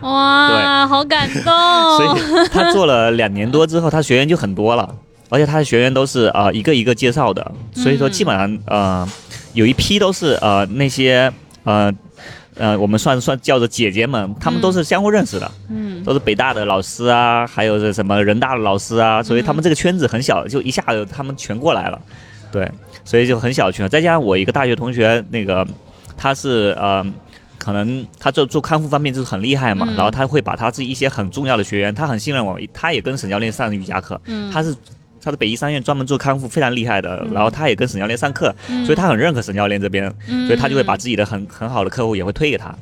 哇，好感动！所以他做了两年多之后，他学员就很多了，而且他的学员都是呃一个一个介绍的，所以说基本上呃有一批都是呃那些呃呃我们算算叫做姐姐们，他们都是相互认识的，嗯，都是北大的老师啊，还有是什么人大的老师啊，所以他们这个圈子很小，就一下子他们全过来了，对，所以就很小圈，再加上我一个大学同学，那个他是呃。可能他做做康复方面就是很厉害嘛，然后他会把他自己一些很重要的学员，他很信任我，他也跟沈教练上瑜伽课，他是他是北医三院专门做康复非常厉害的，然后他也跟沈教练上课，所以他很认可沈教练这边，所以他就会把自己的很很好的客户也会推给他。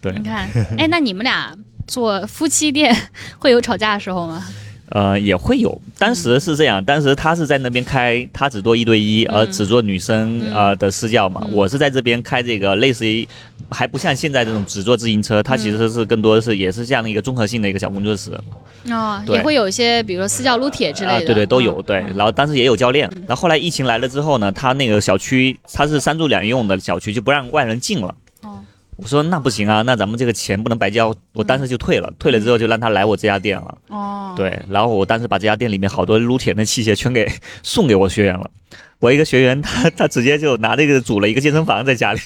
对，你看，哎，那你们俩做夫妻店会有吵架的时候吗？呃，也会有。当时是这样，当时他是在那边开，他只做一对一，呃只做女生呃的私教嘛。我是在这边开这个，类似于还不像现在这种只做自行车，他其实是更多的是也是这样的一个综合性的一个小工作室。哦，也会有一些，比如说私教撸铁之类的。对对，都有。对，然后当时也有教练。然后后来疫情来了之后呢，他那个小区他是三住两用的小区，就不让外人进了。我说那不行啊，那咱们这个钱不能白交，我当时就退了。退了之后就让他来我这家店了。哦，对，然后我当时把这家店里面好多撸铁的器械全给 送给我学员了。我一个学员，他他直接就拿这个组了一个健身房在家里。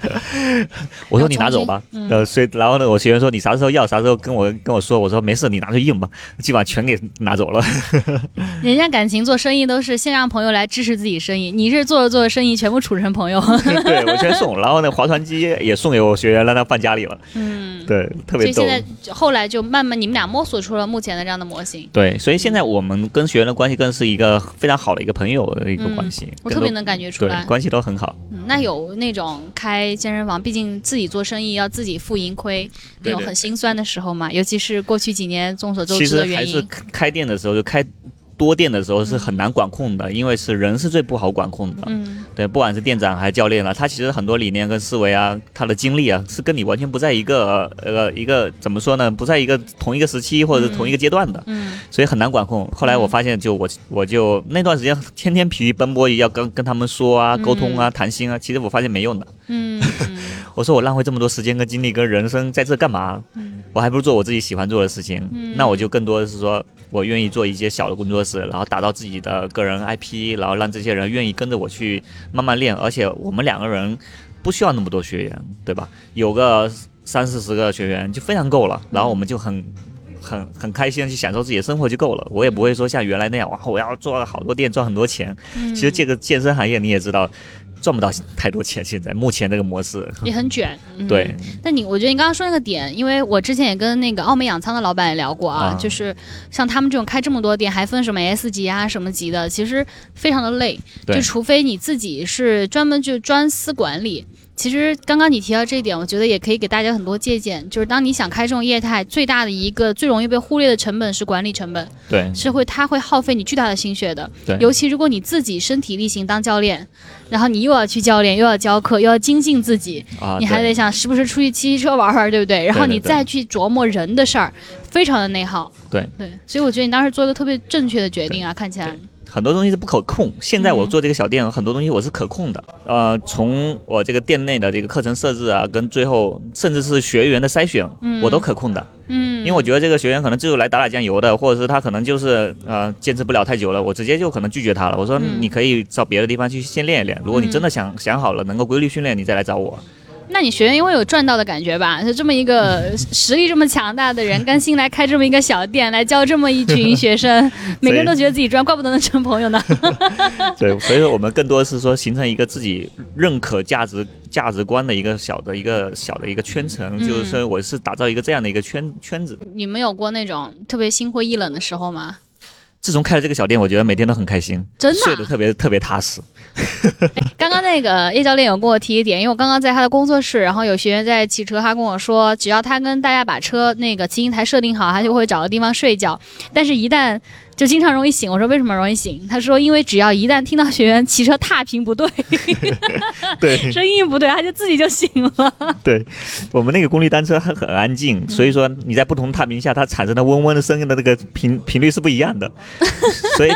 我说你拿走吧，呃，所以然后呢，我学员说你啥时候要，啥时候跟我跟我说。我说没事，你拿去用吧，基本上全给拿走了。人家感情做生意都是先让朋友来支持自己生意，你是做着做着生意全部处成朋友。对我全送，然后那划船机也送给我学员，让他放家里了。嗯，对，特别逗。所以现在后来就慢慢你们俩摸索出了目前的这样的模型。对，所以现在我们跟学员的关系更是一个非常好的一个朋友。一个关系，我特别能感觉出来，关系都很好。那有那种开健身房，毕竟自己做生意要自己付盈亏，那种很心酸的时候嘛。尤其是过去几年，众所周知的原因。其实还是开店的时候就开。多店的时候是很难管控的，因为是人是最不好管控的。嗯，对，不管是店长还是教练了，他其实很多理念跟思维啊，他的经历啊，是跟你完全不在一个呃一个怎么说呢？不在一个同一个时期或者同一个阶段的。嗯，所以很难管控。后来我发现，就我我就那段时间天天疲于奔波，要跟跟他们说啊、沟通啊、谈心啊，其实我发现没用的。嗯，我说我浪费这么多时间跟精力跟人生在这干嘛？嗯，我还不如做我自己喜欢做的事情。嗯，那我就更多的是说。我愿意做一些小的工作室，然后打造自己的个人 IP，然后让这些人愿意跟着我去慢慢练。而且我们两个人不需要那么多学员，对吧？有个三四十个学员就非常够了。然后我们就很很很开心去享受自己的生活就够了。我也不会说像原来那样，哇，我要做好多店赚很多钱。其实这个健身行业你也知道。赚不到太多钱，现在目前这个模式 也很卷。对，那你我觉得你刚刚说那个点，因为我之前也跟那个澳门养仓的老板也聊过啊，就是像他们这种开这么多店，还分什么 S 级啊什么级的，其实非常的累。就除非你自己是专门就专司管理。其实刚刚你提到这一点，我觉得也可以给大家很多借鉴。就是当你想开这种业态，最大的一个最容易被忽略的成本是管理成本。对，是会它会耗费你巨大的心血的。对，尤其如果你自己身体力行当教练，然后你又要去教练，又要教课，又要精进自己，啊你还得想时不时出去骑骑车玩玩，对不对？然后你再去琢磨人的事儿，非常的内耗。对对，所以我觉得你当时做一个特别正确的决定啊，看起来。很多东西是不可控。现在我做这个小店，很多东西我是可控的。呃，从我这个店内的这个课程设置啊，跟最后甚至是学员的筛选，我都可控的。嗯，因为我觉得这个学员可能就是来打打酱油的，或者是他可能就是呃坚持不了太久了，我直接就可能拒绝他了。我说你可以到别的地方去先练一练。如果你真的想想好了，能够规律训练，你再来找我。那你学员因为有赚到的感觉吧？就这么一个 实力这么强大的人，甘心来开这么一个小店，来教这么一群学生，每个人都觉得自己赚，怪不得能成朋友呢。对，所以说我们更多是说形成一个自己认可价值价值观的一个小的一个小的一个圈层，就是说我是打造一个这样的一个圈圈子。你们有过那种特别心灰意冷的时候吗？自从开了这个小店，我觉得每天都很开心，真的啊睡得特别特别踏实。刚刚那个叶教练有跟我提一点，因为我刚刚在他的工作室，然后有学员在骑车，他跟我说，只要他跟大家把车那个骑行台设定好，他就会找个地方睡觉。但是，一旦就经常容易醒。我说为什么容易醒？他说因为只要一旦听到学员骑车踏频不对，对 声音不对，他就自己就醒了。对，我们那个功率单车很很安静，所以说你在不同踏频下，它产生的嗡嗡的声音的那个频频率是不一样的，所以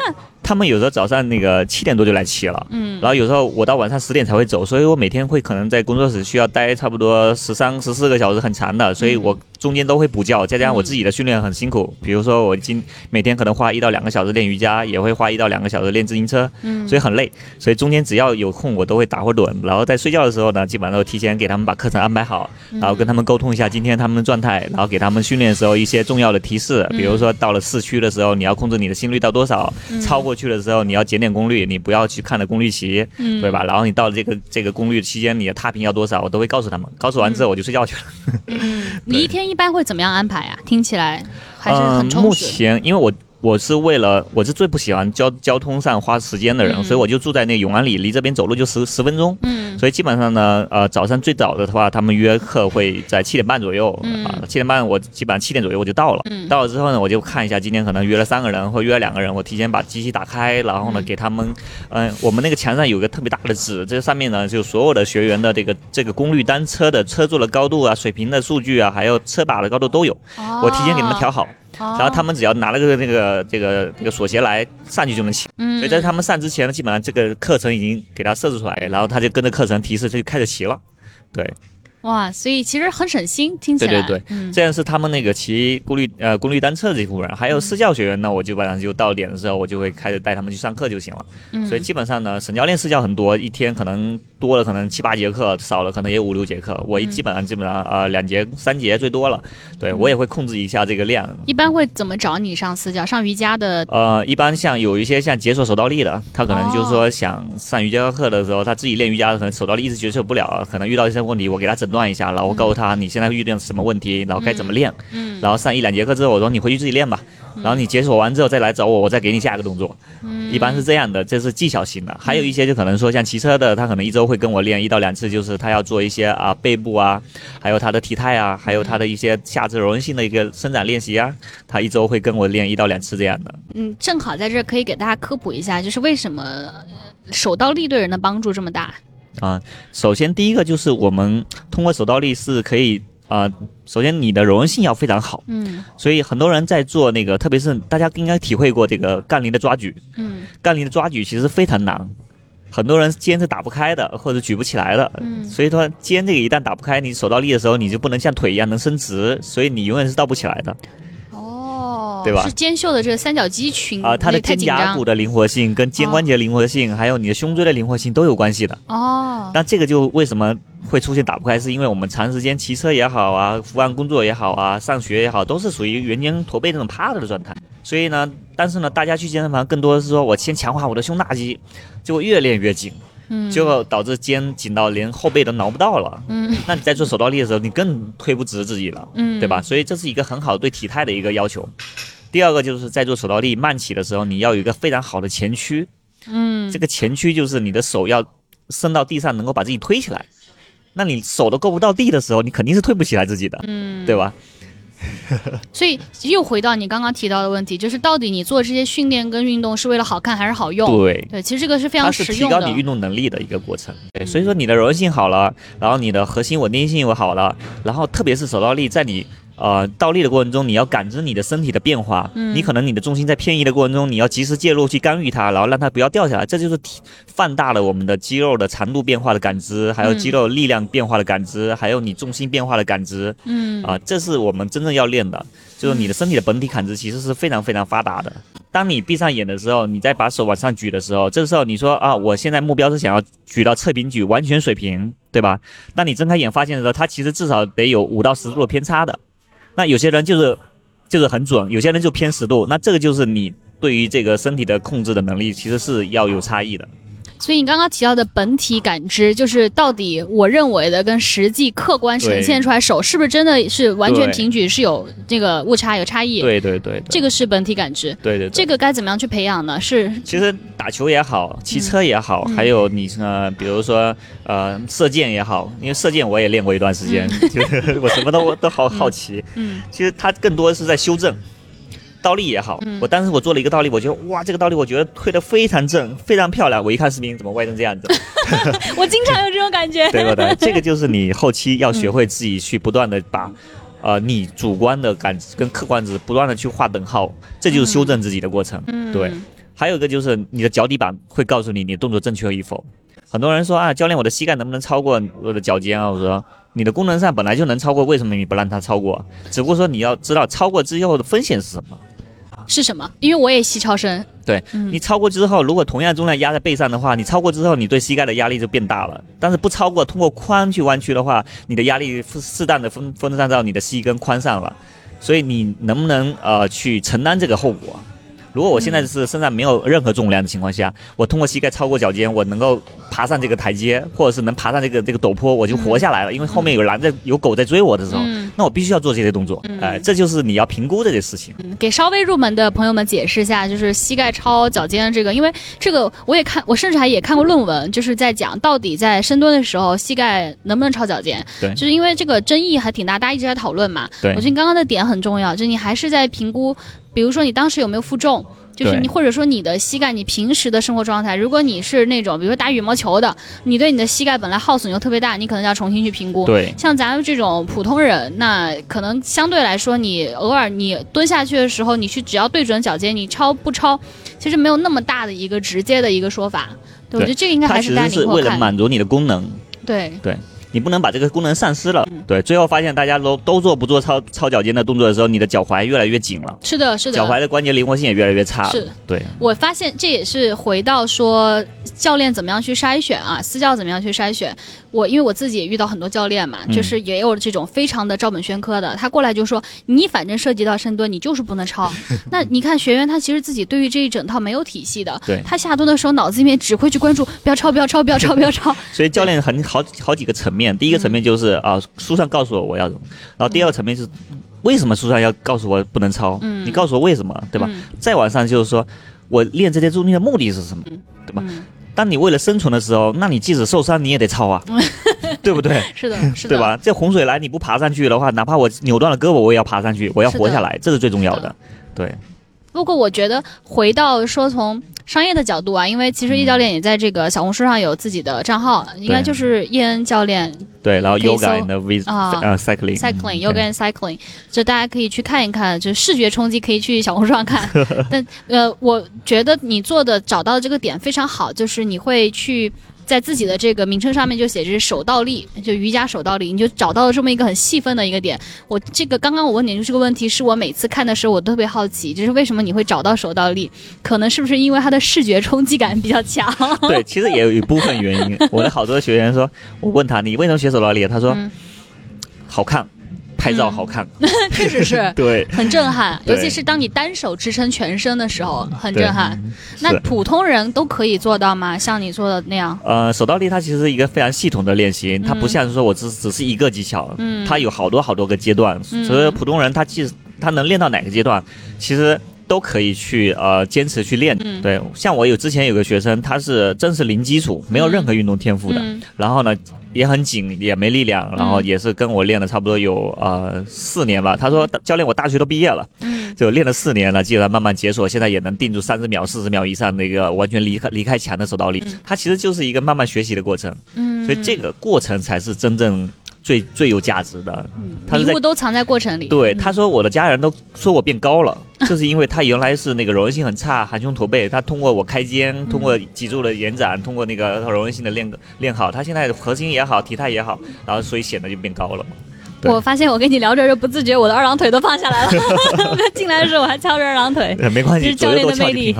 他们有时候早上那个七点多就来骑了，嗯。然后有时候我到晚上十点才会走，所以我每天会可能在工作室需要待差不多十三十四个小时，很长的，所以我中间都会补觉，再加上我自己的训练很辛苦，比如说我今每天可能花一到两个小时练瑜伽，也会花一到两个小时练自行车，嗯。所以很累，所以中间只要有空我都会打会盹，然后在睡觉的时候呢，基本上都提前给他们把课程安排好，然后跟他们沟通一下今天他们的状态，然后给他们训练的时候一些重要的提示，比如说到了市区的时候，你要控制你的心率到多少，超过去的时候你要减点功率，你不要去看了功率旗，嗯对吧？然后你到了这个这个功率期间，你的踏频要多少，我都会告诉他们，告诉完之后我就睡觉去了。嗯，你一天一般会怎么样安排啊？听起来还是很充实。前因为我我是为了我是最不喜欢交交通上花时间的人，嗯。所以我就住在那永安里，离这边走路就十十分钟。嗯。所以基本上呢，呃，早上最早的话，他们约课会在七点半左右，嗯。啊，七点半我基本上七点左右我就到了。嗯。到了之后呢，我就看一下今天可能约了三个人或约了两个人，我提前把机器打开，然后呢嗯。给他们，嗯、我们那个墙上有个特别大的纸，这上面呢就所有的学员的这个这个功率单车的车座的高度啊、水平的数据啊，还有车把的高度都有，我提前给他们调好，哦，然后他们只要拿了个那个这个这个锁鞋来上去就能骑。嗯，所以在他们上之前呢，基本上这个课程已经给他设置出来，然后他就跟着课程提示，他就开始骑了。对，哇，所以其实很省心，听起来。对对对嗯这样是他们那个骑功率呃功率单车这一部分人，还有私教学员呢，我基本上就到点的时候，我就会开始带他们去上课就行了。嗯所以基本上呢，沈教练私教很多，一天可能多了可能七八节课，少了可能也五六节课。我一嗯基本上基本上呃两节三节最多了，对我也会控制一下这个量。一般会怎么找你上私教？上瑜伽的呃，一般像有一些像解锁手倒立的，他可能就是说想上瑜伽课的时候，他自己练瑜伽的可能手倒立一直解锁不了，可能遇到一些问题，我给他诊断一下，然后我告诉他你现在遇到什么问题，然后该怎么练，嗯。然后上一两节课之后，我说你回去自己练吧，然后你解锁完之后再来找我，我再给你下一个动作，嗯。一般是这样的，这是技巧型的。还有一些就可能说像骑车的，他可能一周会跟我练一到两次，就是他要做一些啊背部啊，还有他的体态啊，还有他的一些下肢柔韧性的一个伸展练习啊，他一周会跟我练一到两次这样的。嗯，正好在这可以给大家科普一下，就是为什么呃手倒立对人的帮助这么大？啊，首先第一个就是我们通过手倒立是可以啊、首先你的柔韧性要非常好，嗯所以很多人在做那个，特别是大家应该体会过这个杠铃的抓举，嗯杠铃的抓举其实非常难，很多人肩是打不开的，或者举不起来的，嗯所以说肩这个一旦打不开，你手倒立的时候你就不能像腿一样能伸直，所以你永远是倒不起来的哦，对吧是肩袖的这个三角肌群啊、它的肩胛骨的灵活性跟肩关节灵活性，还有你的胸椎的灵活性都有关系的。哦，那这个就为什么会出现打不开，是因为我们长时间骑车也好啊，伏案工作也好啊，上学也好，都是属于圆肩驼背这种趴着的状态。所以呢，但是呢，大家去健身房更多的是说我先强化我的胸大肌，结果越练越紧，嗯结果导致肩紧到连后背都挠不到了。嗯那你在做手倒立的时候，你更推不直自己了，嗯，对吧？？所以这是一个很好对体态的一个要求。第二个就是在做手倒立慢起的时候，你要有一个非常好的前屈，嗯这个前屈就是你的手要伸到地上，能够把自己推起来。那你手都够不到地的时候，你肯定是推不起来自己的，嗯，对吧？所以又回到你刚刚提到的问题，就是到底你做这些训练跟运动是为了好看还是好用？对，对，其实这个是非它常是提高实用的。你运动能力的一个过程。对，所以说你的柔韧性好了，然后你的核心稳定性又好了，然后特别是手倒立，在你呃倒立的过程中，你要感知你的身体的变化，嗯你可能你的重心在偏移的过程中，你要及时介入去干预它，然后让它不要掉下来，这就是体放大了我们的肌肉的长度变化的感知，还有肌肉力量变化的感知，还有你重心变化的感知。嗯啊，这是我们真正要练的，就是你的身体的本体感知其实是非常非常发达的。当你闭上眼的时候，你再把手往上举的时候，这时候你说啊，我现在目标是想要举到侧平举完全水平，对吧？当你睁开眼发现的时候，它其实至少得有五到十度的偏差的。那有些人就是就是很准，有些人就偏十度，那这个就是你对于这个身体的控制的能力其实是要有差异的。所以你刚刚提到的本体感知，就是到底我认为的跟实际客观呈现出来手是不是真的是完全平举，是有这个误差有差异？，对对对，对这个是本体感知。对对对这个该怎么样去培养呢？是其实打球也好，骑车也好，嗯还有你呃，比如说呃射箭也好，因为射箭我也练过一段时间，就是我什么都都好好奇。嗯其实它更多是在修正。倒立也好，嗯我当时我做了一个倒立，我觉得哇，这个倒立我觉得推得非常正，非常漂亮。我一看视频，怎么歪成这样子？我经常有这种感觉。对不对？这个就是你后期要学会自己去不断的把，呃，你主观的感知跟客观值不断的去划等号，这就是修正自己的过程。嗯，对还有一个就是你的脚底板会告诉你你动作正确与否。很多人说啊，教练，我的膝盖能不能超过我的脚尖啊？我说你的功能上本来就能超过，为什么你不让它超过？只不过说你要知道超过之后的风险是什么。是什么？因为我也膝超伸。对嗯你超过之后，如果同样重量压在背上的话，你超过之后，你对膝盖的压力就变大了。但是不超过，通过髋去弯曲的话，你的压力适当的分分散到你的膝跟髋上了。所以你能不能呃去承担这个后果？如果我现在是身上没有任何重量的情况下，我通过膝盖超过脚尖，我能够爬上这个台阶，或者是能爬上这个这个陡坡，我就活下来了。因为后面有狼在有狗在追我的时候，嗯那我必须要做这些动作。哎、这就是你要评估这些事情。嗯，给稍微入门的朋友们解释一下，就是膝盖超脚尖这个，因为这个我也看，我甚至还也看过论文，就是在讲到底在深蹲的时候膝盖能不能超脚尖。对就是因为这个争议还挺大，大家一直在讨论嘛。对我觉得你刚刚的点很重要，就是你还是在评估，比如说你当时有没有负重。就是你，或者说你的膝盖，你平时的生活状态，如果你是那种，比如说打羽毛球的，你对你的膝盖本来耗损就特别大，你可能要重新去评估。对像咱们这种普通人，那可能相对来说，你偶尔你蹲下去的时候，你去只要对准脚尖，你超不超，其实没有那么大的一个直接的一个说法。对，我觉得这个应该还是大家是为了。满足你的功能，对对，你不能把这个功能丧失了。嗯对，最后发现大家都都做不做超超脚尖的动作的时候，你的脚踝越来越紧了，是的，是的。脚踝的关节灵活性也越来越差了。是对，我发现这也是回到说教练怎么样去筛选啊，私教怎么样去筛选。我因为我自己也遇到很多教练嘛，嗯就是也有这种非常的照本宣科的，他过来就说你反正涉及到深蹲，你就是不能超。那你看学员他其实自己对于这一整套没有体系的，对他下蹲的时候脑子里面只会去关注不要超，不要超，不要超，不要超。所以教练很好好几个层面，第一个层面就是啊、书上告诉我我要，然后第二个层面是。为什么书上要告诉我不能超？嗯你告诉我为什么，对吧？嗯再往上就是说，我练这些重力的目的是什么？对吧？嗯，当你为了生存的时候，那你即使受伤你也得操啊，对不对？是的，是的，对吧？这洪水来你不爬上去的话，哪怕我扭断了胳膊，我也要爬上去，我要活下来，这是最重要的。对，不过我觉得回到说从商业的角度啊，因为其实叶教练也在这个小红书上有自己的账号，应该就是叶恩教练对，然后 yoga and with 啊呃 cycling cycling 嗯 yoga 对 and cycling，就大家可以去看一看，就视觉冲击可以去小红书上看。但呃，我觉得你做的找到这个点非常好，就是你会去。在自己的这个名称上面就写着手倒立，就瑜伽手倒立，你就找到了这么一个很细分的一个点。我这个刚刚我问你这个问题，是我每次看的时候我特别好奇，就是为什么你会找到手倒立？可能是不是因为它的视觉冲击感比较强？对，其实也有一部分原因。我的好多学员说，我问他你为什么学手倒立？他说、嗯好看，拍照好看。确实是。对，很震撼，尤其是当你单手支撑全身的时候，很震撼。那普通人都可以做到吗？像你做的那样？呃，手倒立它其实是一个非常系统的练习，它不像是说我只只是一个技巧，嗯。它有好多好多个阶段，嗯。所以普通人他其实他能练到哪个阶段，其实。都可以去呃坚持去练，嗯。对，像我有之前有个学生，他是真是零基础，没有任何运动天赋的，嗯。然后呢也很紧，也没力量，然后也是跟我练了差不多有呃四年吧。他说教练，我大学都毕业了，嗯。就练了四年了，基本上慢慢解锁，现在也能定住三十秒、四十秒以上那个完全离开离开墙的手倒立。它其实就是一个慢慢学习的过程，嗯，所以这个过程才是真正最最有价值的。他是在礼物都藏在过程里。对，嗯他说我的家人都说我变高了，就是因为他原来是那个柔韧性很差，含胸驼背。他通过我开肩，通过脊柱的延展，通过那个柔韧性的练练好，他现在核心也好，体态也好，然后所以显得就变高了。对我发现我跟你聊着就不自觉，我的二郎腿都放下来了。我 刚进来的时候我还翘着二郎腿。呃没关系，这是教练的魅力。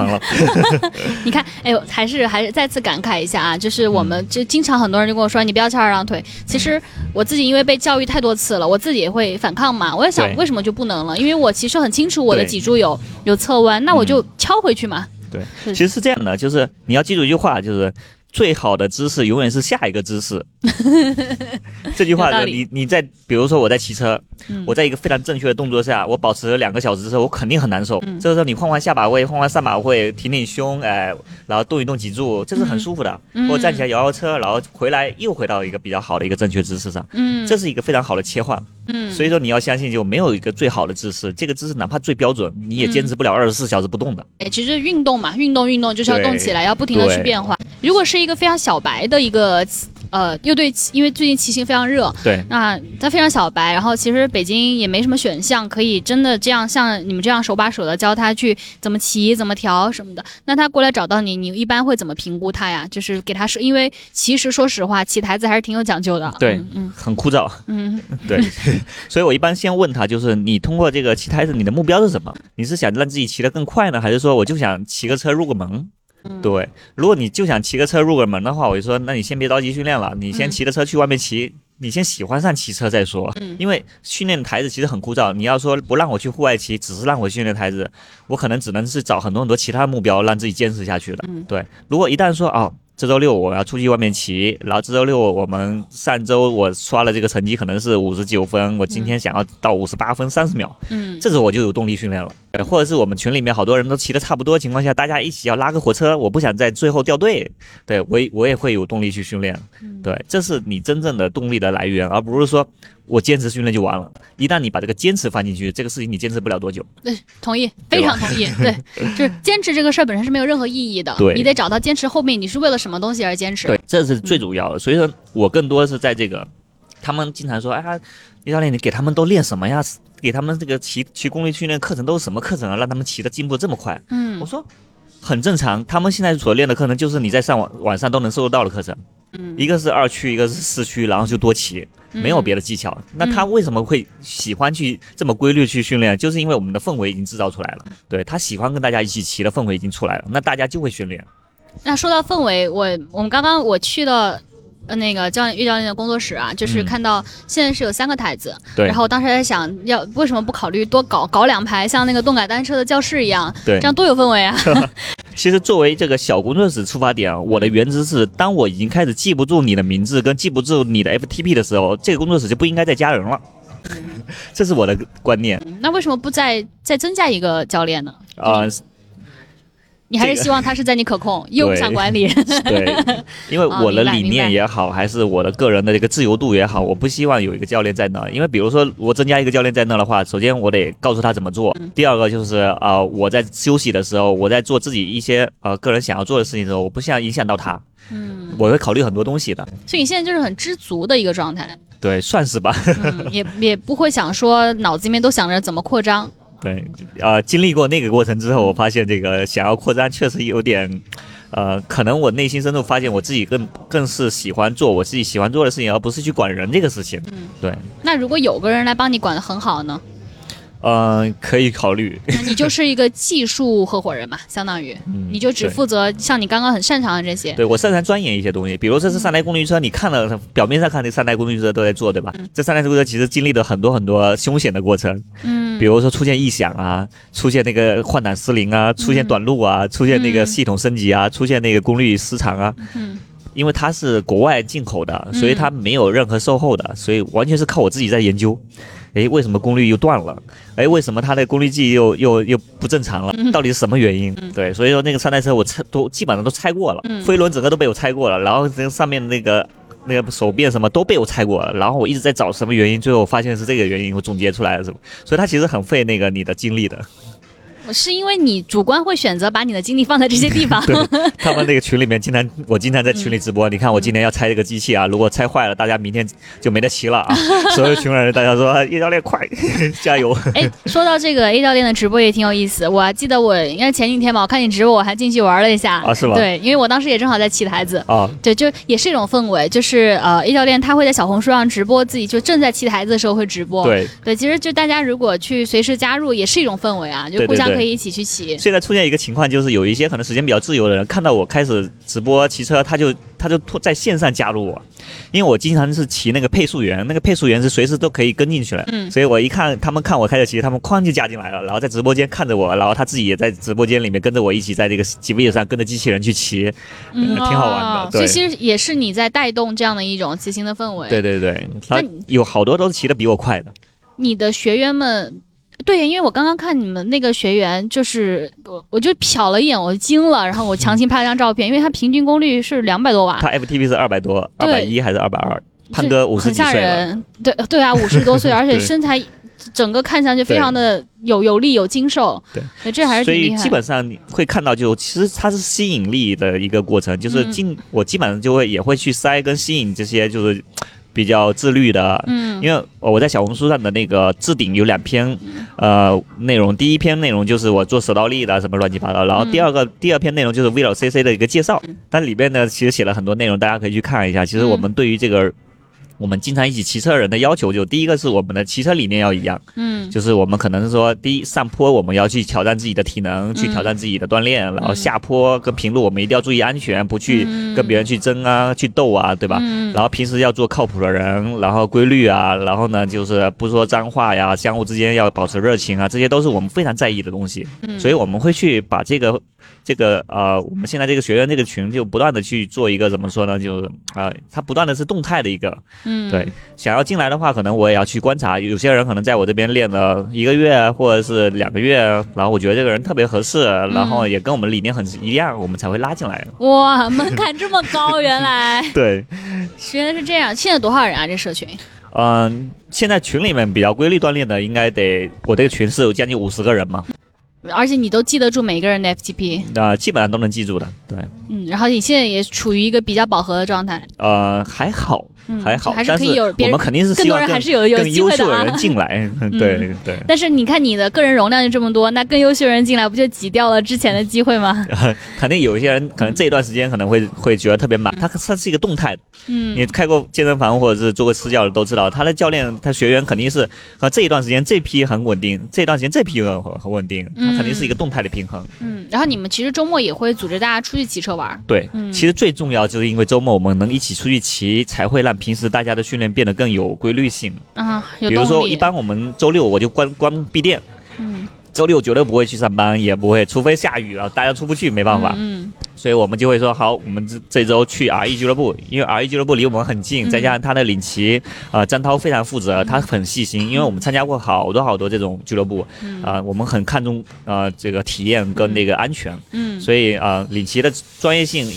你看，哎呦，还是还是再次感慨一下啊，就是我嗯们就经常很多人就跟我说，你不要翘二郎腿。其实我自己因为被教育太多次了，我自己也会反抗嘛。我在想为什么就不能了？因为我其实很清楚我的脊柱有有侧弯，那我就敲回去嘛。对，其实是这样的，就是你要记住一句话，就是最好的姿势永远是下一个姿势。这句话你你在比如说我在骑车，嗯我在一个非常正确的动作下，我保持两个小时之后，我肯定很难受。嗯这个时候你换换下把位，换换上把位，挺挺胸，哎，然后动一动脊柱，这是很舒服的。嗯或者站起来摇摇车，然后回来又回到一个比较好的一个正确姿势上，嗯这是一个非常好的切换。嗯，所以说你要相信，就没有一个最好的姿势，这个姿势哪怕最标准，你也坚持不了二十四小时不动的。哎，其实运动嘛，运动运动就是要动起来，要不停的去变化。如果是一个非常小白的一个，呃，又对，因为最近骑行非常热，对，那他非常小白，然后其实北京也没什么选项可以真的这样像你们这样手把手的教他去怎么骑、怎么调什么的。那他过来找到你，你一般会怎么评估他呀？就是给他说，因为其实说实话，骑台子还是挺有讲究的。对嗯很枯燥。嗯对，所以我一般先问他，就是你通过这个骑台子，你的目标是什么？你是想让自己骑得更快呢，还是说我就想骑个车入个门？嗯对，如果你就想骑个车入个门的话，我就说，那你先别着急训练了，你先嗯骑着车去外面骑，你先喜欢上骑车再说。嗯因为训练台子其实很枯燥，你要说不让我去户外骑，只是让我训练台子，我可能只能是找很多很多其他目标让自己坚持下去的。嗯对，如果一旦说哦。这周六我要出去外面骑，然后这周六我们上周我刷了这个成绩可能是五十九分，我今天想要到五十八分三十秒，嗯这时候我就有动力训练了。对，或者是我们群里面好多人都骑的差不多的情况下，大家一起要拉个火车，我不想在最后掉队，对我也我也会有动力去训练。嗯对，这是你真正的动力的来源，而不是说我坚持训练就完了。一旦你把这个坚持放进去，这个事情你坚持不了多久。对，同意，非常同意。对，就是坚持这个事儿本身是没有任何意义的。对你得找到坚持后面你是为了什么东西而坚持。对，这是最主要的。所以说我更多是在这个，他们经常说，哎呀，李教练，你给他们都练什么呀？给他们这个骑骑功率训练课程都是什么课程啊？让他们骑的进步这么快？嗯我说很正常，他们现在所练的课程就是你在上网网上都能搜得到的课程，嗯，一个是二区，一个是四区，然后就多骑，没有别的技巧。那他为什么会喜欢去这么规律去训练？就是因为我们的氛围已经制造出来了，对他喜欢跟大家一起骑的氛围已经出来了，那大家就会训练。那说到氛围，我我们刚刚我去的。呃，那个教练岳教练的工作室啊，就是嗯看到现在是有三个台子，对然后我当时在想要为什么不考虑多搞搞两排，像那个动感单车的教室一样，对这样多有氛围啊！其实作为这个小工作室出发点啊，我的原则是，当我已经开始记不住你的名字跟记不住你的 FTP 的时候，这个工作室就不应该再加人了。这是我的观念那为什么不再再增加一个教练呢？啊、你还是希望他是在你可控，又不想管理。对，因为啊我的理念也好，还是我的个人的这个自由度也好，我不希望有一个教练在那。因为比如说我增加一个教练在那的话，首先我得告诉他怎么做，嗯第二个就是啊、呃我在休息的时候，我在做自己一些呃个人想要做的事情的时候，我不想影响到他，嗯，我会考虑很多东西的。所以你现在就是很知足的一个状态，对，算是吧。嗯，也也不会想说脑子里面都想着怎么扩张。对，呃，经历过那个过程之后，我发现这个想要扩张确实有点，呃，可能我内心深处发现我自己更更是喜欢做我自己喜欢做的事情，而不是去管人这个事情。嗯对，那如果有个人来帮你管得很好呢？嗯、可以考虑。那你就是一个技术合伙人嘛，相当于嗯，你就只负责像你刚刚很擅长的这些。对我擅长钻研一些东西，比如这是三台功率车，你看了表面上看这三台功率车都在做，对吧？这三台功率车其实经历了很多很多凶险的过程，嗯比如说出现异响啊，出现那个换挡失灵啊，出现短路啊，出现那个嗯系统升级啊，出现那个功率失常啊。嗯因为它是国外进口的，嗯所以它没有任何售后的，所以完全是靠我自己在研究。诶，为什么功率又断了？诶，为什么它的功率计又又又不正常了？到底是什么原因？对，所以说那个三台车我拆都基本上都拆过了，嗯飞轮整个都被我拆过了，然后这上面那个那个手变什么都被我拆过了，然后我一直在找什么原因，最后我发现是这个原因，我总结出来了是吧？所以它其实很费那个你的精力的。是因为你主观会选择把你的精力放在这些地方。他们那个群里面经常，我经常在群里直播。你看我今天要拆这个机器啊，如果拆坏了，大家明天就没得骑了啊！所有群人大家说啊叶教练快 加油！哎，说到这个 A 教练的直播也挺有意思。我还记得我应该前几天吧，我看你直播，我还进去玩了一下。啊是吗对，因为我当时也正好在骑台子。啊，对，就也是一种氛围，就是呃，A 教练他会在小红书上直播自己就正在骑台子的时候会直播。对，对，其实就大家如果去随时加入，也是一种氛围啊，就互相可以一起去骑。现在出现一个情况，就是有一些可能时间比较自由的人，看到我开始直播骑车，他就他他就突在线上加入我，因为我经常是骑那个配速员，那个配速员是随时都可以跟进去的，嗯。所以我一看他们看我开着骑，他们哐就加进来了，然后在直播间看着我，然后他自己也在直播间里面跟着我一起在这个吉普野上跟着机器人去骑，嗯，挺好玩的这哦所以其实也是你在带动这样的一种骑行的氛围。对对对，他那有好多都是骑的比我快的。你的学员们，对，因为我刚刚看你们那个学员，就是我我就瞟了一眼，我惊了，然后我强行拍了张照片，因为他平均功率是两百多瓦，他 FTP 是二百多，二对百一还是二百二？潘是哥五十几岁了，人。对对啊，五十多岁，而且身材整个看上去非常的有有力有精瘦，对，这还是所以。基本上你会看到就，其实它是吸引力的一个过程，就是嗯进、我基本上就会也会去筛跟吸引这些就是比较自律的，嗯因为我在小红书上的那个置顶有两篇，呃，内容。第一篇内容就是我做手倒立的什么乱七八糟，然后第二个、第二篇内容就是 VLCC 的一个介绍，但里边呢其实写了很多内容，大家可以去看一下。其实我们对于这个。我们经常一起骑车人的要求，就第一个是我们的骑车理念要一样，嗯。就是我们可能是说，第一上坡我们要去挑战自己的体能，去挑战自己的锻炼，然后下坡跟平路我们一定要注意安全，不去跟别人去争啊，去斗啊，对吧？嗯。然后平时要做靠谱的人，然后规律啊，然后呢就是不说脏话呀，相互之间要保持热情啊，这些都是我们非常在意的东西。嗯。所以我们会去把这个这个呃，我们现在这个学院这个群就不断的去做一个怎么说呢？就啊、呃它不断的是动态的一个，嗯，对，想要进来的话，可能我也要去观察。有些人可能在我这边练了一个月或者是两个月，然后我觉得这个人特别合适，然后也跟我们理念很一样，我们才会拉进来。哇，门槛这么高，原来 对，原来是这样。现在多少人啊？这社群？嗯，现在群里面比较规律锻炼的，应该得我这个群是有将近五十个人嘛，而且你都记得住每个人的 FTP，那、基本上都能记住的。对，嗯，然后你现在也处于一个比较饱和的状态，呃，还好，嗯，还好，还是可以有别人我们肯定是更多人还是有有更机会的啊优秀的人。进来。对对。但是你看你的个人容量就这么多，那更优秀的人进来不就挤掉了之前的机会吗？肯定有一些人可能这一段时间可能会会觉得特别满，他他是一个动态的。嗯你开过健身房或者是做过私教的都知道，他的教练他学员肯定是啊这一段时间这批很稳定，这段时间这批很很稳定，他肯定是一个动态的平衡。嗯，然后你们其实周末也会组织大家出去骑车玩，对，嗯其实最重要就是因为周末我们能一起出去骑，才会让平时大家的训练变得更有规律性。啊，有比如说，一般我们周六我就关关闭店，嗯。周六绝对不会去上班，也不会，除非下雨了，大家出不去，没办法。嗯所以我们就会说好，我们这这周去 R E 俱乐部，因为 R E 俱乐部离我们很近，嗯。再加上他的领骑，呃，张涛非常负责，他很细心，因为我们参加过好多好多这种俱乐部，嗯。啊、我们很看重呃这个体验跟那个安全，嗯。所以啊、呃领骑的专业性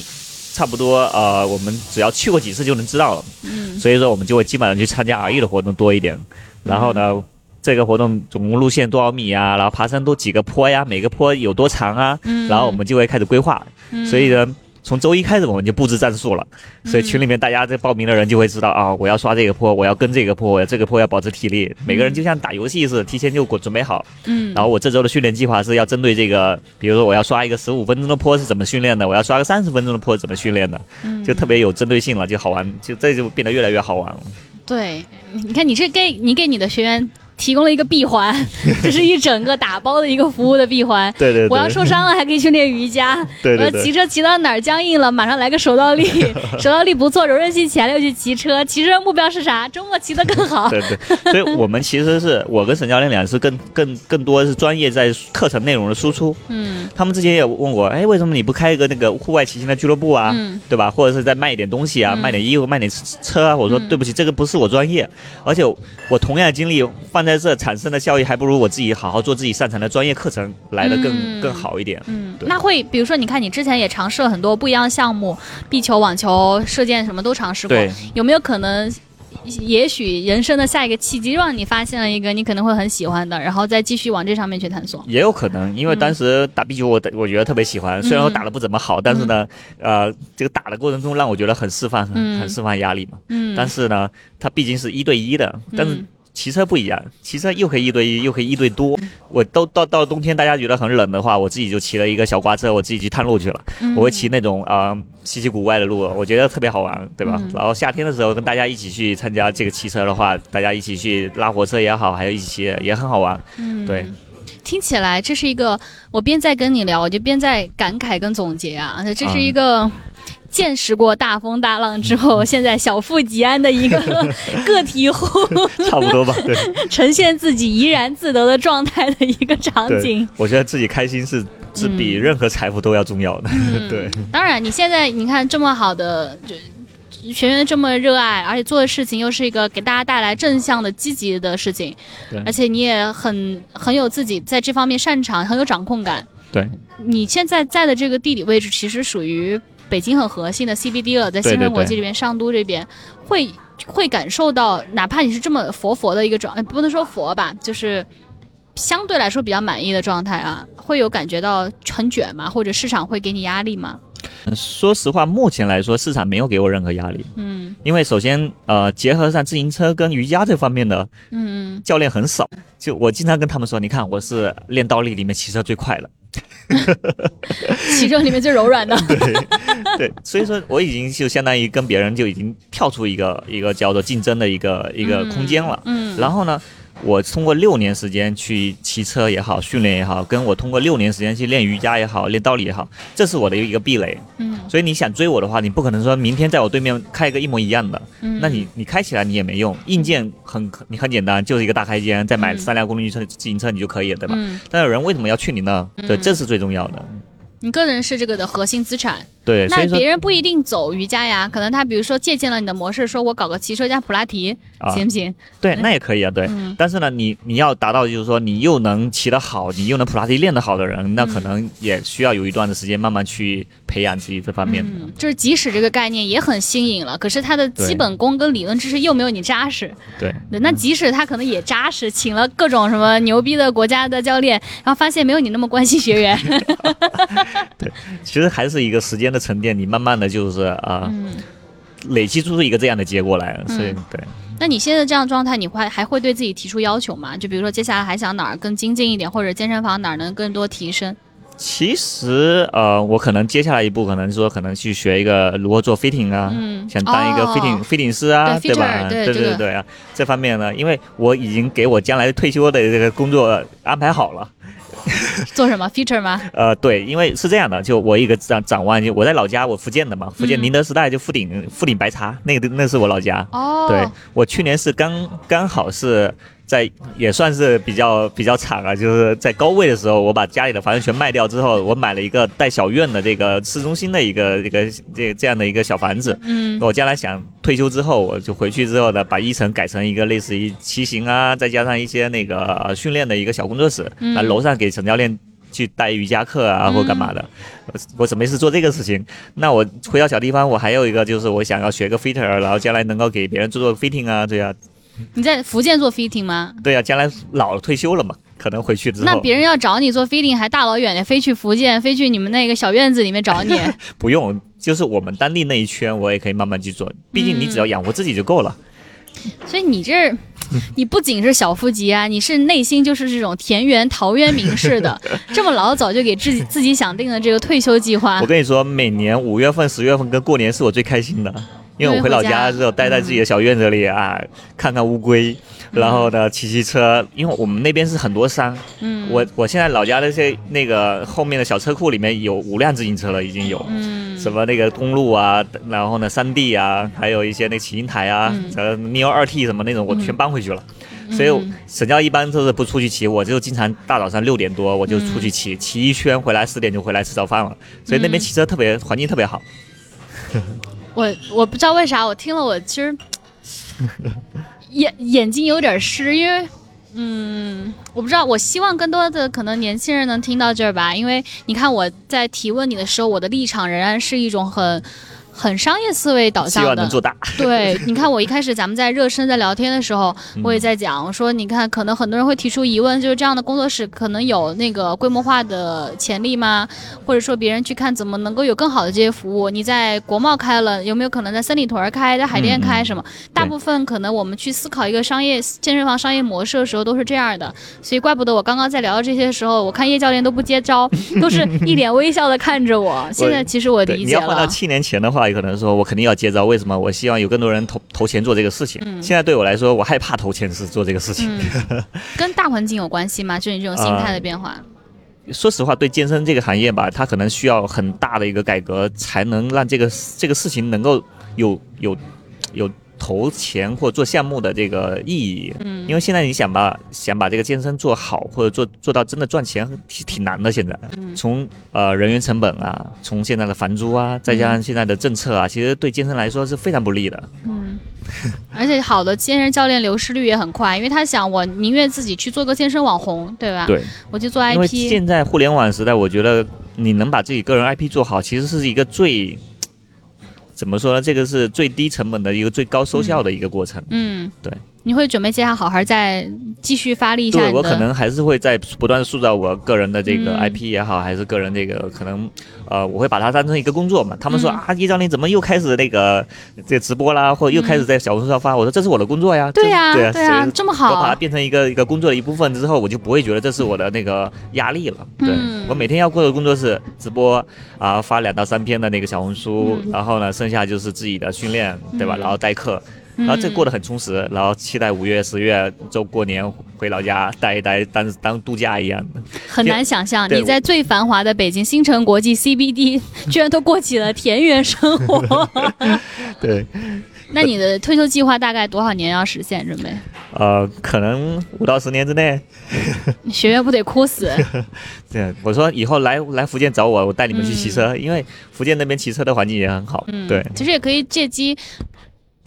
差不多呃，我们只要去过几次就能知道了，嗯所以说我们就会基本上去参加 R E 的活动多一点，然后呢。这个活动总共路线多少米啊？然后爬山多几个坡呀？每个坡有多长啊？嗯然后我们就会开始规划，嗯所以呢，从周一开始我们就布置战术了。所以群里面大家这报名的人就会知道啊，我要刷这个坡，我要跟这个坡，我要这个坡要保持体力。每个人就像打游戏似的，提前就准备好。嗯，然后我这周的训练计划是要针对这个，比如说我要刷一个十五分钟的坡是怎么训练的，我要刷个三十分钟的坡怎么训练的，嗯就特别有针对性了，就好玩，就这就变得越来越好玩了。对，你看你这给你给你的学员提供了一个闭环，这是一整个打包的一个服务的闭环。对对对，我要受伤了还可以去练瑜伽，对对对我要骑车骑到哪儿僵硬了，马上来个手倒立，手倒立不错，柔韧性起来了又去骑车，骑车目标是啥？周末骑得更好。对对，所以我们其实是我跟沈教练俩是更更更多是专业在课程内容的输出。嗯他们之前也问我，哎，为什么你不开一个那个户外骑行的俱乐部啊？嗯对吧？或者是再卖一点东西啊，嗯卖点衣服，卖点车啊？我说嗯对不起，这个不是我专业，而且我同样的经历放在这产生的效益，还不如我自己好好做自己擅长的专业课程来的更、嗯更好一点。嗯，对那会比如说，你看你之前也尝试了很多不一样的项目，壁球、网球、射箭什么都尝试过对，有没有可能？也许人生的下一个契机，让你发现了一个你可能会很喜欢的，然后再继续往这上面去探索。也有可能，因为当时打壁球我，我觉得特别喜欢，虽然我打的不怎么好，但是呢，呃，这个打的过程中让我觉得很释放，很嗯很释放压力嘛。嗯，但是呢，它毕竟是一对一的，但是嗯骑车不一样，骑车又可以一对一，又可以一对多。我都到到冬天，大家觉得很冷的话，我自己就骑了一个小刮车，我自己去探路去了。嗯我会骑那种啊、呃稀奇古怪的路，我觉得特别好玩，对吧？嗯然后夏天的时候跟大家一起去参加这个骑车的话，大家一起去拉火车也好，还有一起骑也很好玩。嗯对，听起来这是一个，我边在跟你聊，我就边在感慨跟总结啊，这是一个见识过大风大浪之后，现在小富即安的一个 个体户，差不多吧，对，呈现自己怡然自得的状态的一个场景。，我觉得自己开心是是比任何财富都要重要的，对。当然，你现在你看这么好的，就学员这么热爱，而且做的事情又是一个给大家带来正向的、积极的事情对，而且你也很很有自己在这方面擅长，很有掌控感。对，你现在在的这个地理位置，其实属于北京很核心的 CBD 了，在新生国际这边、上都这边，会会感受到，哪怕你是这么佛佛的一个状，呃不能说佛吧，就是相对来说比较满意的状态啊，会有感觉到很卷吗？或者市场会给你压力吗？说实话，目前来说市场没有给我任何压力，嗯。因为首先呃，结合上自行车跟瑜伽这方面的嗯教练很少，就我经常跟他们说，你看我是练倒立里面骑车最快的，嗯，其中里面最柔软的。对，所以说我已经就相当于跟别人就已经跳出一个一个叫做竞争的一个一个空间了。嗯，然后呢，我通过六年时间去骑车也好，训练也好，跟我通过六年时间去练瑜伽也好，练道理也好，这是我的一个壁垒。嗯所以你想追我的话，你不可能说明天在我对面开一个一模一样的，嗯，那你你开起来你也没用。硬件很你很简单，就是一个大开间，再买嗯三辆公路车自行车你就可以了，对吧？嗯，但是人为什么要去你那？对，嗯这是最重要的。你个人是这个的核心资产。对，所那别人不一定走瑜伽呀，可能他比如说借鉴了你的模式，说我搞个骑车加普拉提，啊，行不行？对，那也可以啊，对。嗯但是呢，你你要达到就是说你又能骑得好，你又能普拉提练得好的人，那可能也需要有一段的时间慢慢去培养自己这方面的。嗯，就是即使这个概念也很新颖了，可是它的基本功跟理论知识又没有你扎实。对，对，那即使他可能也扎实，请了各种什么牛逼的国家的教练，然后发现没有你那么关心学员。对其实还是一个时间的沉淀，你慢慢的就是啊、嗯，累积出一个这样的结果来。所以嗯对，那你现在这样状态，你会还会对自己提出要求吗？就比如说接下来还想哪儿更精进一点，或者健身房哪儿能更多提升？其实呃，我可能接下来一步可能说可能去学一个如何做 fitting 啊。嗯，想当一个哦 fitting、fitting 师啊，对吧？对对对对啊，这方面呢，因为我已经给我将来退休的这个工作安排好了。做什么 feature 吗？呃，对，因为是这样的，就我一个展展望，就我在老家，我福建的嘛，福建嗯宁德时代就富鼎富鼎白茶，那个那是我老家。哦，对我去年是刚刚好是在也算是比较比较惨啊，就是在高位的时候，我把家里的房子全卖掉之后，我买了一个带小院的这个市中心的一个这个这这样的一个小房子。嗯我将来想退休之后，我就回去之后呢，把一层改成一个类似于骑行啊，再加上一些那个呃训练的一个小工作室，嗯那楼上给陈教练去带瑜伽课啊，嗯或干嘛的。我我准备是做这个事情。那我回到小地方，我还有一个就是我想要学个 fitter，然后将来能够给别人做做 fitting 啊，对呀、你在福建做 fitting 吗？对呀、将来老了退休了嘛，可能回去之后那别人要找你做 fitting，还大老远的飞去福建，飞去你们那个小院子里面找你。不用，就是我们当地那一圈，我也可以慢慢去做。毕竟你只要养活自己就够了。所以你这，你不仅是小腹肌啊，你是内心就是这种田园陶渊明式的，这么老早就给自己自己想定了这个退休计划我。跟你说，每年五月份、十月份跟过年是我最开心的，因为我回老家的时候待在自己的小院子里啊，看看乌龟，然后呢骑骑车，因为我们那边是很多山，嗯，我我现在老家那些那个后面的小车库里面有五辆自行车了，已经有。嗯。什么那个公路啊，然后呢山地啊，还有一些那个骑行台啊，嗯。呃 Neo 二 T 什么那种，我全搬回去了。所以嗯沈教一般都是不出去骑，我就经常大早上六点多我就出去嗯。骑，骑一圈回来十点就回来吃早饭了。所以那边骑车特别环境特别好。我我不知道为啥，我听了我其实 眼眼睛有点湿，因为。嗯，我不知道，我希望更多的可能年轻人能听到这儿吧，因为你看我在提问你的时候，我的立场仍然是一种很很商业思维导向的，望能做大。对，你看我一开始咱们在热身在聊天的时候，我也在讲，我说你看，可能很多人会提出疑问，就是这样的工作室可能有那个规模化的潜力吗？或者说别人去看怎么能够有更好的这些服务？你在国贸开了，有没有可能在三里屯儿开，在海淀开什么？大部分可能我们去思考一个商业健身房商业模式的时候都是这样的，所以怪不得我刚刚在聊到这些时候，我看叶教练都不接招，都是一脸微笑的看着我。现在其实我，理解你要换到了。七年前的话，有可能说我肯定要接招。为什么？我希望有更多人投投钱做这个事情。嗯现在对我来说，我害怕投钱是做这个事情。嗯，跟大环境有关系吗？就你这种心态的变化。说实话，对健身这个行业吧，它可能需要很大的一个改革，才能让这个这个事情能够有有有投钱或做项目的这个意义。嗯，因为现在你想把想把这个健身做好，或者做做到真的赚钱，挺挺难的。现在，从呃人员成本啊，从现在的房租啊，再加上现在的政策啊，其实对健身来说是非常不利的。嗯，而且好的健身教练流失率也很快，因为他想我宁愿自己去做个健身网红，对吧？对，我去做因为 IP。现在互联网时代，我觉得你能把自己个人 IP 做好，其实是一个最怎么说呢？这个是最低成本的一个最高收效的一个过程。嗯，对。你会准备接下来好好再继续发力一下对我？可能还是会在不断塑造我个人的这个嗯 IP 也好，还是个人这个可能，呃，我会把它当成一个工作嘛。他们说、嗯啊，叶教练怎么又开始那个这个直播啦，或者又开始在小红书上发？我说这是我的工作呀。对呀、这对对呀、这么好我把它，变成一个一个工作的一部分之后，我就不会觉得这是我的那个压力了。对、嗯我每天要过的工作是直播啊，发两到三篇的那个小红书，嗯然后呢，剩下就是自己的训练，对吧？嗯然后代课，然后这过得很充实，然后期待五月、十月就过年回老家待一待，当当度假一样的。很难想象你在最繁华的北京新城国际 CBD 居然都过起了田园生活。对，那你的退休计划大概多少年要实现？准备呃，可能五到十年之内，学员不得哭死？对，我说以后来来福建找我，我带你们去骑车，因为福建那边骑车的环境也很好。嗯，对。其实也可以借机。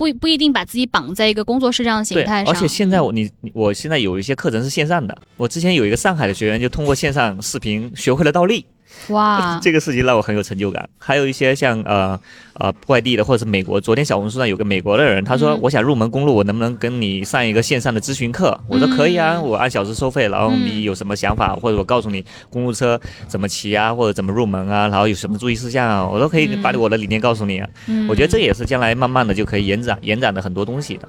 不不一定把自己绑在一个工作室这样的形，态上，而且现在我你你我现在有一些课程是线上的，我之前有一个上海的学员就通过线上视频学会了倒立，哇，这个事情让我很有成就感。还有一些像呃呃外地的或者是美国，昨天小红书上有个美国的人，他说嗯我想入门公路，我能不能跟你上一个线上的咨询课？我说可以啊，嗯我按小时收费，然后嗯。你有什么想法，或者我告诉你公路车怎么骑啊，或者怎么入门啊，然后有什么注意事项啊，我都可以把我的理念告诉你啊。嗯。我觉得这也是将来慢慢的就可以延展延展的很多东西的。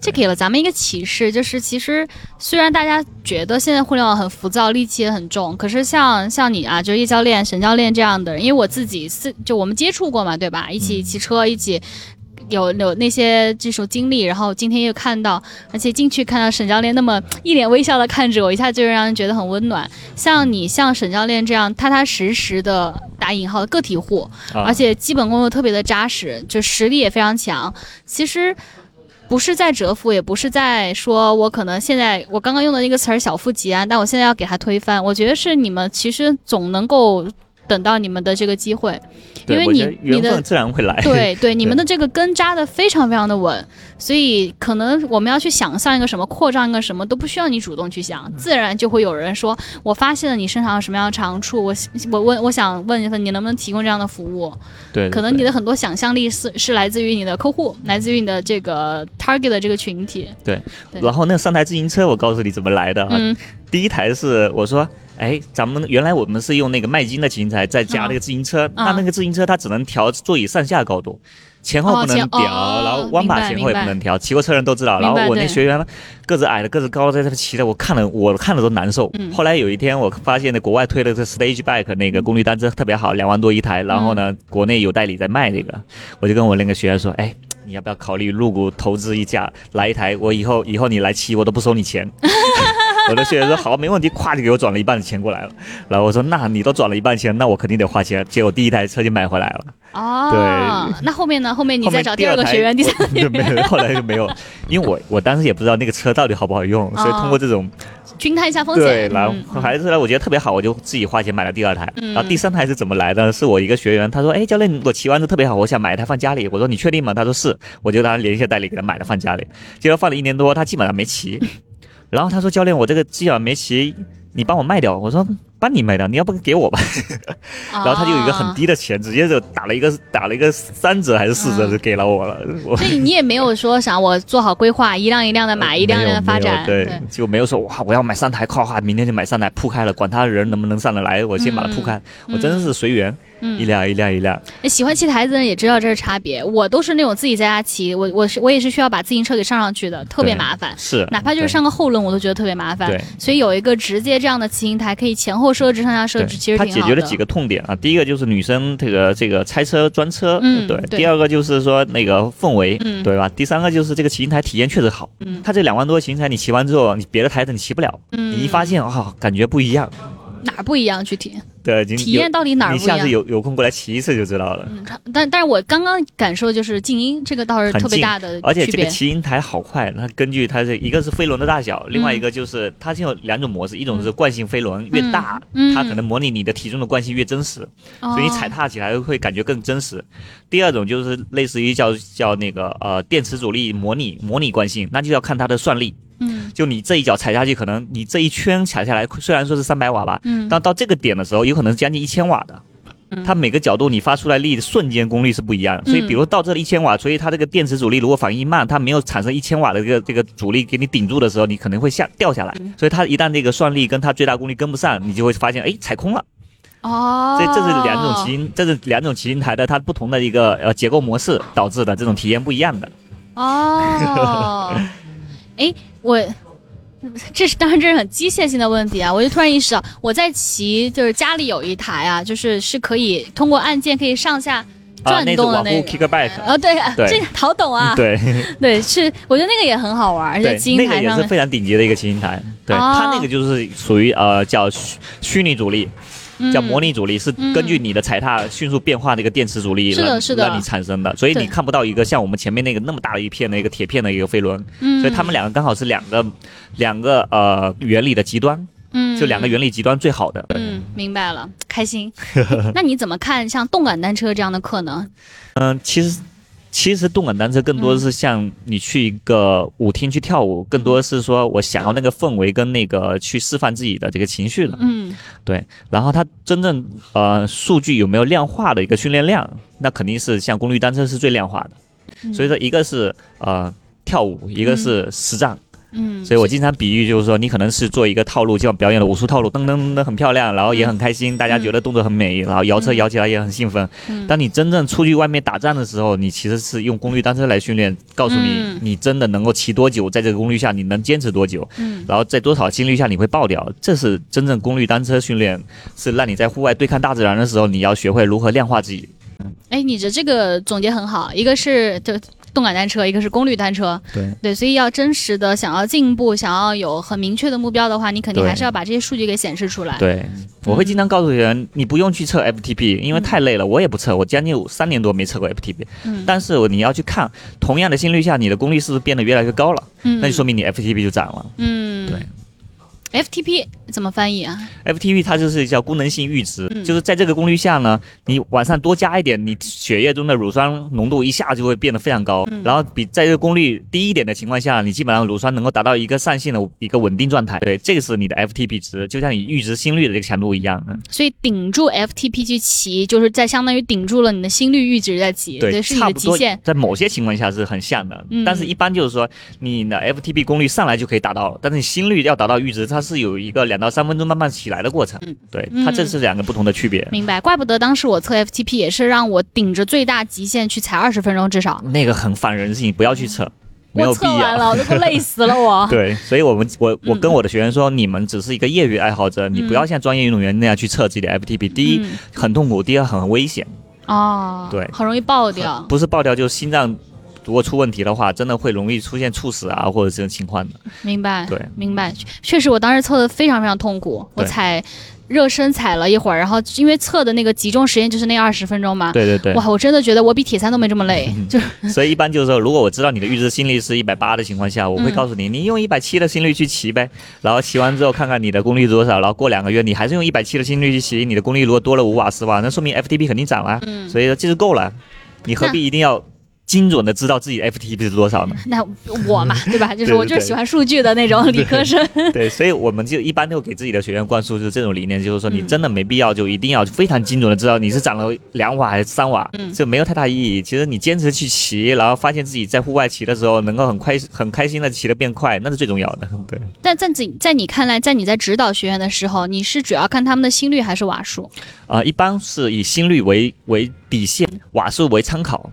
这给了咱们一个启示，就是其实虽然大家觉得现在互联网很浮躁，戾气也很重，可是像像你啊，就是叶教练、沈教练这样的人，因为我自己是就我们接触过嘛，对吧？一起骑车，一起。有有那些这种经历，然后今天又看到，而且进去看到沈教练那么一脸微笑的看着我，一下就让人觉得很温暖。像你像沈教练这样踏踏实实的打引号的个体户，啊而且基本功又特别的扎实，就实力也非常强。其实不是在折服，也不是在说我可能现在我刚刚用的那个词儿小富即安，但我现在要给他推翻。我觉得是你们其实总能够等到你们的这个机会，因，为你你的自然会来。对对，你们的这个根扎的非常非常的稳，所以可能我们要去想象一个什么，扩张一个什么，都不需要你主动去想，自然就会有人说，我发现了你身上有什么样的长处，我我问我想问一问你能不能提供这样的服务？对，可能你的很多想象力是是来自于你的客户，来自于你的这个 target 的这个群体。对然后那三台自行车，我告诉你怎么来的啊。嗯第一台是我说，哎，咱们原来我们是用那个麦金的琴材，再加那个自行车，那那个自行车它只能调座椅上下高度。前后不能调，哦然后弯把前后也不能调，骑过车人都知道。然后我那学员个子矮的、个子高的在这骑的，我看了我看了都难受。嗯后来有一天我发现那，国外推的这 Stage Bike 那个功率单车特别好，两万多一台，然后呢，国内有代理在卖这个，我就跟我那个学员说，哎。你要不要考虑入股投资一架，来一台？我以后以后你来骑，我都不收你钱。我的学员说好，没问题，咵就给我转了一半的钱过来了。然后我说，那你都转了一半钱，那我肯定得花钱。结果第一台车就买回来了。哦，对那后面呢？后面你再找第二个学员，第三个学就没有，后来就没有，因为我我当时也不知道那个车到底好不好用，所以通过这种均摊一下风险对，然后嗯还是呢，我觉得特别好，我就自己花钱买了第二台。嗯然后第三台是怎么来的？是我一个学员，他说：“哎，教练，我骑完车特别好，我想买一台放家里。”我说：“你确定吗？”他说：“是。”我就让他联系代理给他买了放家里。结果放了一年多，他基本上没骑。然后他说：“教练，我这个基本上没骑，你帮我卖掉。”我说。帮你卖掉，你要不给我吧？然后他就有一个很啊低的钱，直接就打了一个打了一个三折还是四折嗯就给了我了。我所以你也没有说想，我做好规划，一辆一辆的买，一辆一辆的发展。对，就没有说哇，我要买三台，夸夸，明天就买三台铺开了，管他人能不能上得来，我先把它铺开。我真的是随缘，嗯一辆一辆一辆。喜欢骑台子的人也知道这是差别。我都是那种自己在家骑，我我是我也是需要把自行车给上上去的，特别麻烦。是，哪怕就是上个后轮，我都觉得特别麻烦。对所以有一个直接这样的骑行台，可以前后设置、上下设置，其实它。解决了几个痛点啊。第一个就是女生这个这个拆车专车，嗯对第二个就是说那个氛围，嗯对吧？第三个就是这个骑行台体验确实好。嗯它这两万多的骑行台，你骑完之后，你别的台子你骑不了，嗯你一发现啊、感觉不一样。哪儿不一样？具体对，体验到底哪儿不一样你下次？有有空过来骑一次就知道了。嗯，但但是我刚刚感受就是静音这个倒是特别大的而且这个。骑行台好快，它根据它是一个是飞轮的大小，另外一个就是它就有两种模式，一种是惯性飞轮，越大嗯它可能模拟你的体重的惯性越真实，所以你踩哦踏起来会感觉更真实。第二种就是类似于叫叫那个呃电磁阻力模拟模拟惯性，那就要看它的算力。嗯就你这一脚踩下去，可能你这一圈踩下来，虽然说是三百瓦吧，嗯但到这个点的时候，有可能是将近一千瓦的。嗯它每个角度你发出来力的瞬间功率是不一样的，所以比如到这里一千瓦，所以它这个电池阻力如果反应慢，它没有产生一千瓦的这个这个阻力给你顶住的时候，你可能会下掉下来。嗯所以它一旦这个算力跟它最大功率跟不上，你就会发现哎踩空了。哦，所以这是两种骑行，这是两种骑行台的它不同的一个呃结构模式导致的这种体验不一样的。哦，哎，我这是当然这是很机械性的问题啊！我就突然意识到，我在骑就是家里有一台啊，就是是可以通过按键可以上下啊，转动的那个。kickback，哦，对，对这个好懂啊！对对，是，我觉得那个也很好玩，而且对，基因那个也是非常顶级的一个骑行台。对，哦它那个就是属于呃叫虚虚拟阻力，叫模拟阻力，是嗯根据你的踩踏迅速变化的一个电磁阻力让是的是的。让你产生的，所以你看不到一个像我们前面那个那么大的一片的一个铁片的一个飞轮，嗯，所以他们两个刚好是两个两个呃原理的极端，嗯，就两个原理极端最好的。嗯，明白了，开心。那你怎么看像动感单车这样的课呢？嗯，其实其实动感单车更多的是像你去一个舞厅去跳舞，更多的是说我想要那个氛围跟那个去释放自己的这个情绪的。嗯对，然后它真正呃数据有没有量化的一个训练量，那肯定是像功率单车是最量化的。嗯所以说一个是呃跳舞，一个是实战。嗯，所以我经常比喻就是说，你可能是做一个套路，就像表演的武术套路，噔噔噔噔很漂亮，然后也很开心，大家觉得动作很美，然后摇车摇起来也很兴奋。嗯当你真正出去外面打仗的时候，你其实是用功率单车来训练，告诉你嗯你真的能够骑多久，在这个功率下你能坚持多久，嗯然后在多少心率下你会爆掉，这是真正功率单车训练，是让你在户外对抗大自然的时候，你要学会如何量化自己。哎，你的这个总结很好，一个是就动感单车，一个是功率单车，对对，所以要真实的想要进步，想要有很明确的目标的话，你肯定还是要把这些数据给显示出来。，对，我会经常告诉人，你不用去测 FTP，因为太累了，我也不测，我将近有三年多没测过 FTP。嗯但是你要去看，同样的心率下，你的功率是不是变得越来越高了？嗯，那就说明你 FTP 就涨了。嗯，对。FTP 怎么翻译啊？FTP 它就是叫功能性阈值，嗯就是在这个功率下呢，你晚上多加一点，你血液中的乳酸浓度一下就会变得非常高，嗯然后比在这个功率低一点的情况下，你基本上乳酸能够达到一个上限的一个稳定状态。对，这个是你的 FTP 值，就像你阈值心率的这个强度一样。嗯所以顶住 FTP 去骑，就是在相当于顶住了你的心率阈值在骑，对，是你的极限。在某些情况下是很像的，嗯但是一般就是说你的 FTP 功率上来就可以达到了，但是你心率要达到阈值，它是有一个两到三分钟慢慢起来的过程。嗯对，嗯它这是两个不同的区别。明白，怪不得当时我测 FTP 也是让我顶着最大极限去踩二十分钟至少。那个很反人性，不要去测，没有我必要。测完了，我都快累死了我。对，所以我们我我嗯跟我的学员说，你们只是一个业余爱好者，你不要像专业运动员那样去测自己的 FTP。第一，嗯很痛苦；第二，很危险，哦，对很容易爆掉。不是爆掉就是心脏。如果出问题的话，真的会容易出现猝死啊，或者这种情况的。明白，对明白。确实，我当时测的非常非常痛苦，我踩热身踩了一会儿，然后因为测的那个集中时间就是那二十分钟嘛。对对对。哇，我真的觉得我比铁三都没这么累，嗯 就是所以一般就是说，如果我知道你的阈值心率是一百八的情况下，我会嗯告诉你，你用一百七的心率去骑呗，然后骑完之后看看你的功率多少，然后过两个月你还是用一百七的心率去骑，你的功率如果多了五瓦十瓦，那说明 FTP 肯定涨了，嗯所以说这就够了，你何必一定要精准的知道自己 FTP 是多少呢？那我嘛，对吧？就是我就是喜欢数据的那种理科生。对，所以我们就一般都给自己的学员灌输就是这种理念，就是说你嗯真的没必要就一定要非常精准的知道你是涨了两瓦还是三瓦，嗯这没有太大意义。其实你坚持去骑，然后发现自己在户外骑的时候能够很快很开心的骑得变快，那是最重要的。对。但在你在你看来，在你在指导学员的时候，你是主要看他们的心率还是瓦数？啊、一般是以心率为为底线，瓦数为参考。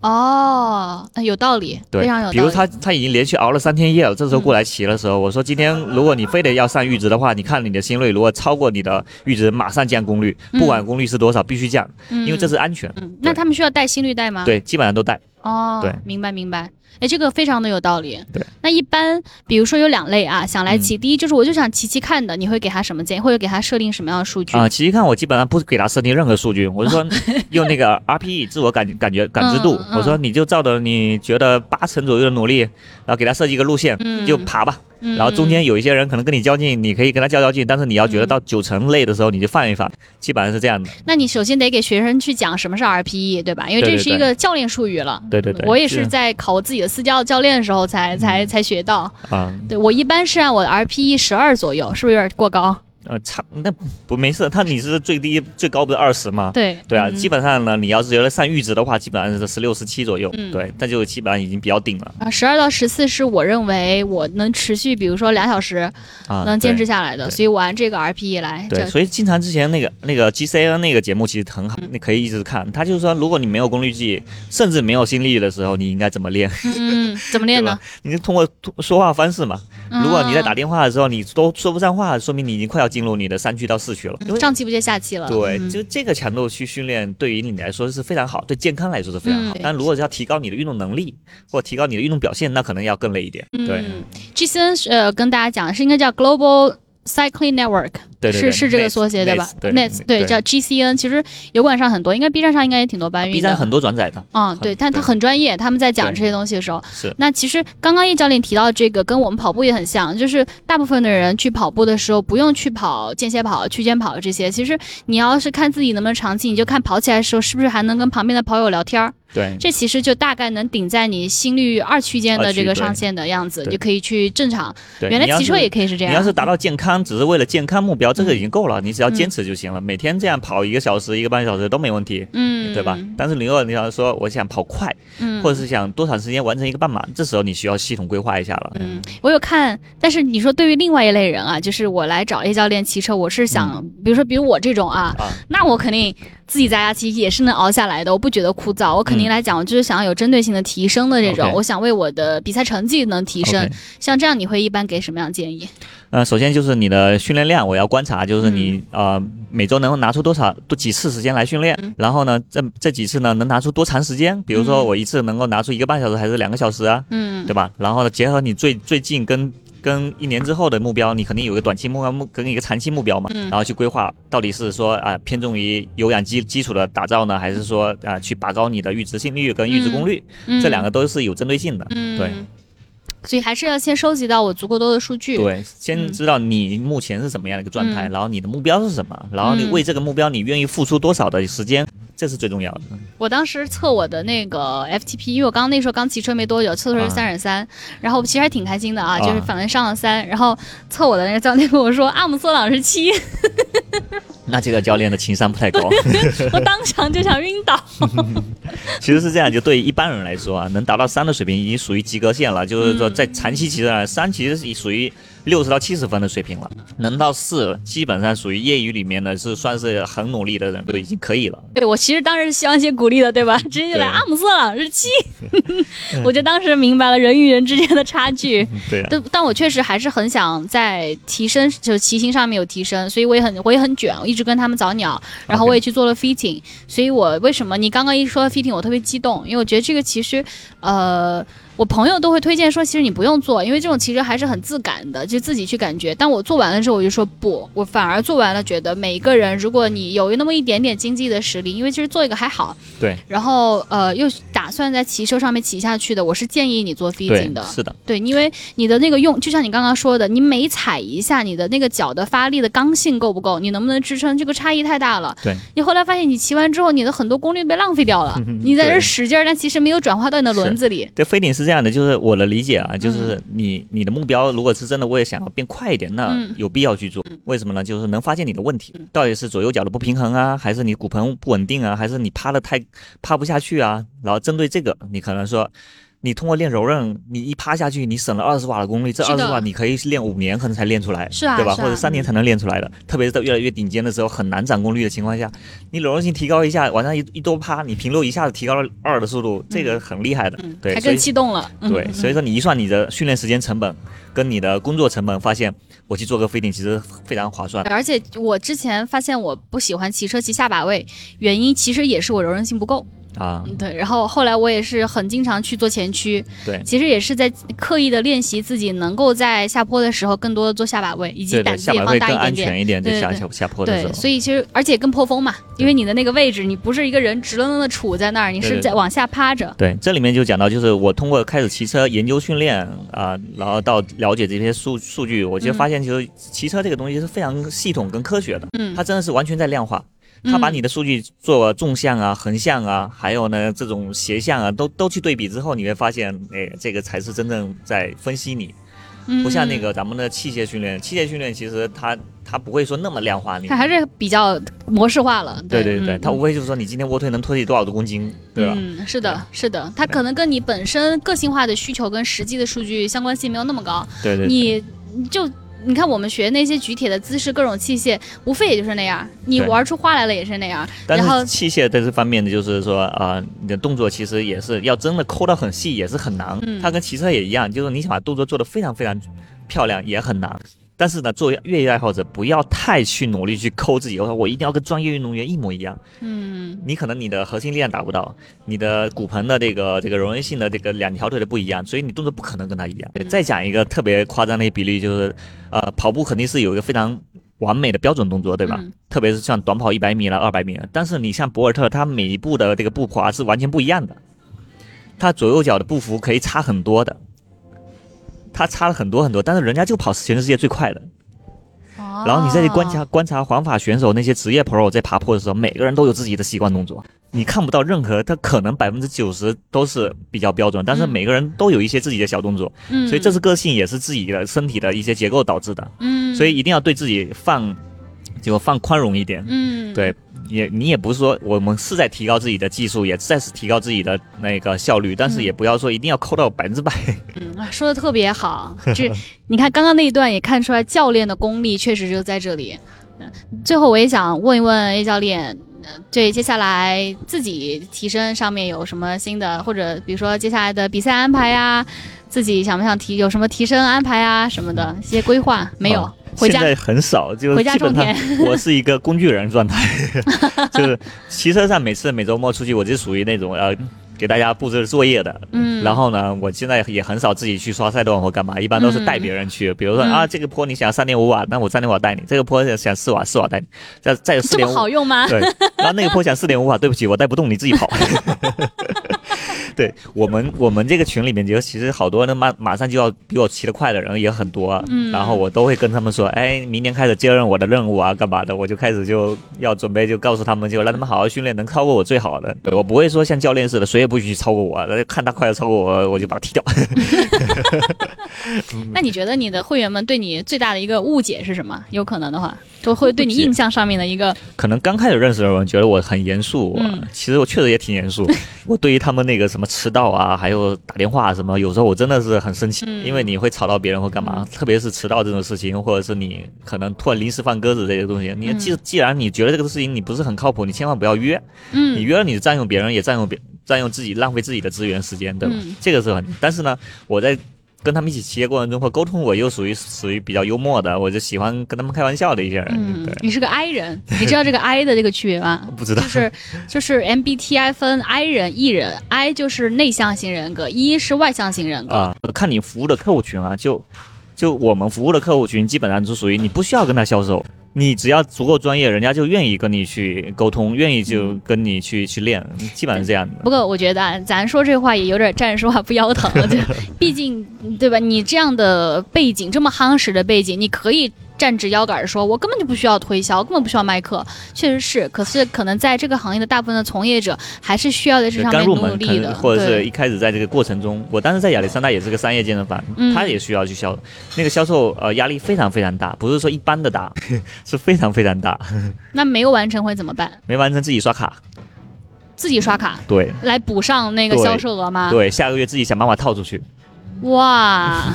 哦，呃有道理，对非常有道，理。比如他他已经连续熬了三天夜了，这时候过来骑的时候，我说今天如果你非得要上阈值的话，你看你的心率如果超过你的阈值，马上降功率，嗯不管功率是多少，必须降，嗯，因为这是安全。嗯，那他们需要带心率带吗？，对，基本上都带。哦，对明白明白。哎，这个非常的有道理。对，那一般比如说有两类啊，想来骑，嗯第一就是我就想骑骑看的，你会给他什么建议，或者给他设定什么样的数据？啊、骑骑看我基本上不给他设定任何数据，我就说 用那个 RPE 自我感感觉感知度，嗯嗯我说你就照着你觉得八成左右的努力，然后给他设计一个路线，嗯就爬吧。嗯然后中间有一些人可能跟你较劲，你可以跟他较较劲，但是你要觉得嗯到九成累的时候，你就放一放，基本上是这样的。那你首先得给学生去讲什么是 RPE，对吧？因为这是一个教练术语了。对对对，我也是在考我自己的私教教练的时候才才才学到。啊，对我一般是按我的 RPE 十二左右，是不是有点过高？呃，差那不没事，他你是最低最高不是二十吗？对对啊，嗯基本上呢，你要是觉得上阈值的话，基本上是十六、十七左右，嗯对，那就基本上已经比较顶了啊，十二到十四是我认为我能持续，比如说两小时啊，能坚持下来的，对所以我按这个 RPE 来。对，所以经常之前那个那个 GCN 那个节目其实很好，嗯你可以一直看。他就是说，如果你没有功率计，甚至没有心率的时候，你应该怎么练？嗯，怎么练呢？你就通过说话方式嘛。如果你在打嗯电话的时候，你都说不上话，说明你已经快要进入你的三区到四区了。因为上气不接下气了。对，嗯就这个强度去训练，对于你来说是非常好，对健康来说是非常好嗯。但如果是要提高你的运动能力或提高你的运动表现，那可能要更累一点。对，嗯，GCN 是呃跟大家讲是应该叫 Global Cycling Network，对对对，是是这个缩写对吧 NETS，对？NETS 对叫 GCN，其实油管上很多，应该 B 站上应该也挺多搬运的 B。站很多转载的，嗯，对，但他很专业，他们在讲这些东西的时候，是那其实刚刚叶教练提到这个，跟我们跑步也很像，就是大部分的人去跑步的时候，不用去跑间歇跑、区间跑这些。其实你要是看自己能不能长期，你就看跑起来的时候是不是还能跟旁边的跑友聊天儿，对。这其实就大概能顶在你心率二区间的这个上限的样子，对就可以去正常。原来骑车也可以是这样。你要是达到健康，只是为了健康目标，这个已经够了，你只要嗯坚持就行了。每天这样跑一个小时、一个半小时都没问题，嗯，对吧？但是你如果你要说我想跑快，嗯，或者是想多长时间完成一个半马，这时候你需要系统规划一下了。嗯，我有看，但是你说对于另外一类人啊，就是我来找叶教练骑车，我是想，比如说比如我这种啊，啊，那我肯定自己在家其实也是能熬下来的，我不觉得枯燥。我肯定嗯来讲，我就是想要有针对性的提升的这种我想为我的比赛成绩能提升。像这样，你会一般给什么样的建议？呃，首先就是你的训练量，我要观察，就是你、嗯呃每周能拿出多少多几次时间来训练，嗯然后呢，这这几次呢能拿出多长时间？比如说嗯我一次能够拿出一个半小时还是两个小时啊，嗯对吧？然后呢，结合你最最近跟跟一年之后的目标，你肯定有一个短期目标目跟一个长期目标嘛，嗯然后去规划到底是说啊、偏重于有氧基基础的打造呢，还是说啊、去拔高你的阈值心率跟阈值功率，嗯这两个都是有针对性的。嗯对。所以还是要先收集到我足够多的数据。，对，先知道你目前是什么样的一个状态，嗯。然后你的目标是什么，然后你嗯。为这个目标你愿意付出多少的时间，这是最重要的。我当时测我的那个 FTP，因为我刚那时候刚骑车没多久，测的时候是啊。三点三，然后其实还挺开心的啊，啊就是反正上了三，然后测我的那个教练跟我说阿姆斯特朗是七，那这个教练的情商不太高。我当场就想晕倒。其实是这样，就对于一般人来说啊，能达到三的水平已经属于及格线了。就是说，嗯在长期骑车上，三其实是属于六十到七十分的水平了，能到四，基本上属于业余里面的是算是很努力的人，都已经可以了。对我其实当时是希望一些鼓励的，对吧？直接就来阿姆斯特朗是七，我就当时明白了人与人之间的差距。对啊，但但我确实还是很想在提升，就是骑行上面有提升，所以我也很我也很卷，我一直跟他们早鸟，然后我也去做了 fitting，所以我为什么你刚刚一说 fitting 我特别激动，因为我觉得这个其实呃。我朋友都会推荐说，其实你不用做，因为这种骑车还是很自感的，就自己去感觉。但我做完了之后，我就说不，我反而做完了，觉得每一个人，如果你有那么一点点经济的实力，因为其实做一个还好，对然后呃又打算在骑车上面骑下去的，我是建议你做 fitting 的，。是的，对，因为你的那个用，就像你刚刚说的，你每踩一下，你的那个脚的发力的刚性够不够，你能不能支撑，这个差异太大了。对，你后来发现你骑完之后，你的很多功率被浪费掉了，你在这使劲儿，但其实没有转化到你的轮子里。这飞顶是这样的，就是我的理解啊，嗯就是你你的目标如果是真的我也想要变快一点，那嗯有必要去做。为什么呢？就是能发现你的问题，到底是左右脚的不平衡啊，还是你骨盆不稳定啊，还是你趴的太趴不下去啊？然后针对这个，你可能说。你通过练柔韧，你一趴下去，你省了二十瓦的功率，这二十瓦你可以练五年可能才练出来，是啊对吧？啊或者三年才能练出来的。特别是在越来越顶尖的时候，很难长功率的情况下，你柔韧性提高一下，往上一一多趴，你平路一下子提高了二的速度，这个很厉害的。嗯，对，还更气动了。嗯对，所以说你一算你的训练时间成本跟你的工作成本，发现我去做个飞顶其实非常划算。而且我之前发现我不喜欢骑车骑下把位，原因其实也是我柔韧性不够。啊，嗯对，然后后来我也是很经常去做前驱，对其实也是在刻意的练习自己能够在下坡的时候更多的做下把位，以及对对，胆子也放大一点点。安全一点，在对对下下下坡的时对，候。所以其实而且更破风嘛，因为你的那个位置，你不是一个人直愣愣的杵在那儿，你对对是在往下趴着。对，这里面就讲到，就是我通过开始骑车研究训练啊、然后到了解这些数数据，我就嗯发现，其实骑车这个东西是非常系统跟科学的，嗯它真的是完全在量化。它把嗯你的数据做纵向啊、横向啊，还有呢这种斜向啊，都都去对比之后，你会发现，哎，这个才是真正在分析你，嗯不像那个咱们的器械训练，器械训练其实它它不会说那么量化你它，还是比较模式化了。对对对，嗯它无非就是说你今天卧推能推起多少多公斤，对吧？嗯，是的，是的，它可能跟你本身个性化的需求跟实际的数据相关性没有那么高。对对你就你看我们学那些举铁的姿势，各种器械，无非也就是那样。你玩出花来了也是那样。但然后是器械在这方面的，就是说啊、你的动作其实也是要真的抠到很细，也是很难。嗯它跟骑车也一样，就是你想把动作做得非常非常漂亮，也很难。但是呢，作为越野爱好者，不要太去努力去抠自己。我一定要跟专业运动员一模一样。嗯你可能你的核心力量达不到，你的骨盆的这个这个柔韧性的这个两条腿的不一样，所以你动作不可能跟他一样。嗯再讲一个特别夸张的一个比例，就是呃，跑步肯定是有一个非常完美的标准动作，对吧？嗯特别是像短跑一百米了、二百米了，但是你像博尔特，他每一步的这个步伐是完全不一样的，他左右脚的步幅可以差很多的，他差了很多很多，但是人家就跑全世界最快的。然后你再去观察哦。观察环法选手那些职业 pro 在爬坡的时候，每个人都有自己的习惯动作，你看不到任何，他可能百分之九十都是比较标准，但是嗯。每个人都有一些自己的小动作，嗯，所以这是个性，也是自己的身体的一些结构导致的，嗯，所以一定要对自己放就放宽容一点，嗯。对，也你也不是说我们是在提高自己的技术，也在是提高自己的那个效率，但是嗯也不要说一定要扣到百分之百。嗯啊说的特别好，这你看刚刚那一段也看出来教练的功力确实就在这里。嗯，最后我也想问一问 A 教练，呃对接下来自己提升上面有什么新的，或者比如说接下来的比赛安排呀，自己想不想提有什么提升安排啊什么的一些规划没有？啊回家现在很少，就回家种 我是一个工具人状态，就是骑车上每次每周末出去，我就属于那种呃给大家布置作业的。嗯，然后呢，我现在也很少自己去刷赛段或干嘛，一般都是带别人去。比如说嗯啊，这个坡你想三点五瓦，那我三点五瓦带你；这个坡想四瓦，四瓦带你。再再有四这点五，么好用吗？对，然后那个坡想四点五瓦，对不起，我带不动，你自己跑。对我们我们这个群里面，就其实好多那马马上就要比我骑得快的人也很多啊，嗯然后我都会跟他们说，哎，明年开始接任我的任务啊，干嘛的，我就开始就要准备，就告诉他们，就让他们好好训练，能超过我最好的。对我不会说像教练似的，谁也不许超过我，看他快要超过我，我就把他踢掉。那你觉得你的会员们对你最大的一个误解是什么？有可能的话，就会对你印象上面的一个可能刚开始认识的人觉得我很严肃，嗯其实我确实也挺严肃。我对于他们那个什么迟到啊，还有打电话什么，有时候我真的是很生气，嗯因为你会吵到别人或干嘛，特别是迟到这种事情，或者是你可能突然临时放鸽子这些东西，你嗯既既然你觉得这个事情你不是很靠谱，你千万不要约，你嗯约了你占用别人，也占用别占用自己，浪费自己的资源时间，对吧？嗯这个是很，但是呢，我在。跟他们一起骑的过程中或沟通，我又属于属于比较幽默的，我就喜欢跟他们开玩笑的一些人。嗯，，你是个 I 人，你知道这个 I 的这个区别吗？不知道就是就是 MBTI 分 I 人、E 人，I 就是内向型人格，E 是外向型人格。啊，看你服务的客户群啊，就就我们服务的客户群，基本上就属于你不需要跟他销售，你只要足够专业，人家就愿意跟你去沟通，愿意就跟你去去练，基本上是这样的。不过我觉得啊，咱说这话也有点站着说话不腰疼了，就毕竟对吧？你这样的背景，这么夯实的背景，你可以站直腰杆儿说，我根本就不需要推销，根本不需要卖课，确实是。可是可能在这个行业的大部分的从业者，还是需要在这上面努力的，或者是一开始在这个过程中，我当时在亚历山大也是个商业健身房，嗯他也需要去销，那个销售呃压力非常非常大，不是说一般的大，是非常非常大，那没有完成会怎么办？没完成自己刷卡，自己刷卡对来补上那个销售额吗？对，下个月自己想办法套出去。哇，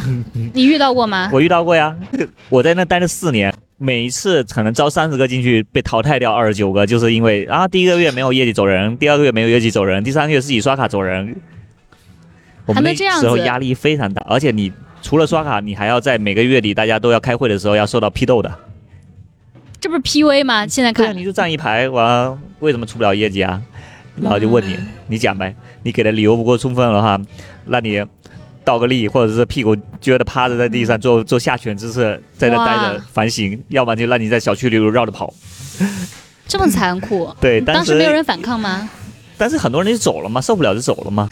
你遇到过吗？我遇到过呀，我在那待了四年，每一次可能招三十个进去，被淘汰掉二十九个，就是因为啊，第一个月没有业绩走人，第二个月没有业绩走人，第三个月自己刷卡走人。我们那还能这样子时候压力非常大，而且你除了刷卡，你还要在每个月底大家都要开会的时候要受到批斗的。这不是 PUA 吗？现在看你就站一排，完为什么出不了业绩啊？然后就问你，你讲呗，你给的理由不够充分的话，那你倒个立，或者是屁股撅着趴着在地上做做下犬姿势，在那待着反省，要不然就让你在小区里绕着跑。这么残酷。对，当时没有人反抗吗？但是很多人就走了嘛，受不了就走了嘛。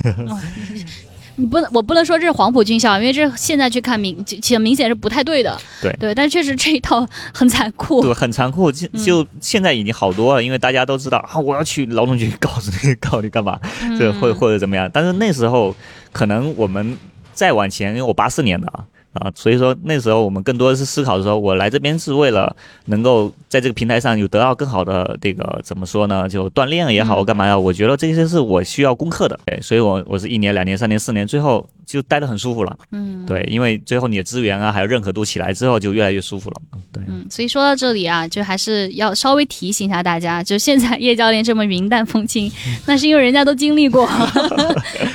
你不能，我不能说这是黄埔军校，因为这现在去看明，其其实明显是不太对的。对对，但确实这一套很残酷。对，很残酷。就嗯就现在已经好多了，因为大家都知道啊，我要去劳动局告诉你，告你干嘛？这嗯或或者怎么样？但是那时候可能我们再往前，因为我八四年的啊。啊，所以说那时候我们更多的是思考的时候，我来这边是为了能够在这个平台上有得到更好的这个怎么说呢？就锻炼也好，嗯干嘛呀？我觉得这些是我需要攻克的，对，所以我我是一年、两年、三年、四年，最后就待得很舒服了。嗯，对，因为最后你的资源啊，还有认可度起来之后，就越来越舒服了。对，嗯，所以说到这里啊，就还是要稍微提醒一下大家，就现在叶教练这么云淡风轻，那是因为人家都经历过，